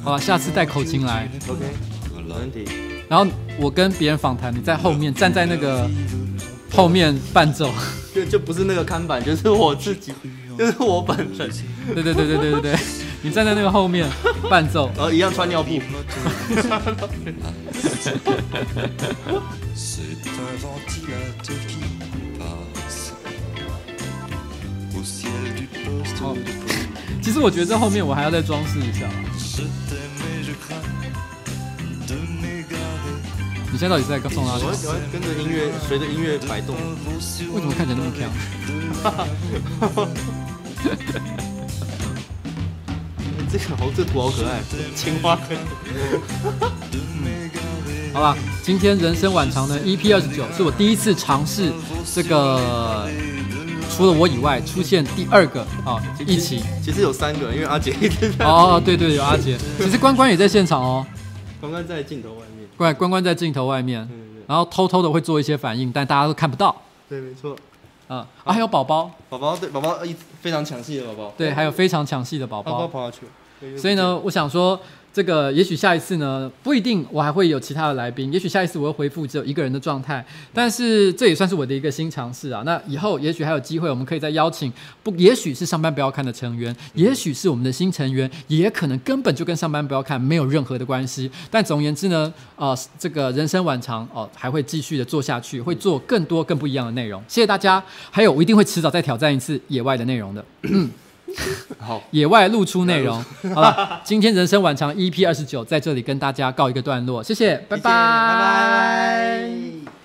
好了，下次带口琴来，OK，没问题。然后我跟别人访谈，你在后面站在那个后面伴奏，就就不是那个看板，就是我自己，就是我本人。对对对对对对对，你站在那个后面伴奏，呃，一样穿尿布。其实我觉得这后面我还要再装饰一下。你现在到底在送哪里？我喜欢跟着音乐，随着音乐摆动。为什么看起来那么漂亮？这个猴，这图好可爱，青花坑。好吧，今天人生晚长的，EP 二十九是我第一次尝试这个，除了我以外出现第二个啊，一起。其实有三个，因为阿杰一直在。哦，对对，有阿杰。其实关关也在现场哦。关关在镜头外面。关关关在镜头外面，然后偷偷的会做一些反应，但大家都看不到。对，没错。啊，还有宝宝，宝宝对宝宝一非常抢戏的宝宝。对，还有非常抢戏的宝宝。宝宝跑下去。所以呢，我想说。这个也许下一次呢，不一定我还会有其他的来宾，也许下一次我会恢复只有一个人的状态，但是这也算是我的一个新尝试啊。那以后也许还有机会，我们可以再邀请不，也许是上班不要看的成员，也许是我们的新成员，也可能根本就跟上班不要看没有任何的关系。但总而言之呢，呃，这个人生晚长哦，还会继续的做下去，会做更多更不一样的内容。谢谢大家，还有我一定会迟早再挑战一次野外的内容的。好，野外露出内容。好了，今天人生晚长 EP 二十九在这里跟大家告一个段落，谢谢，拜拜，拜拜。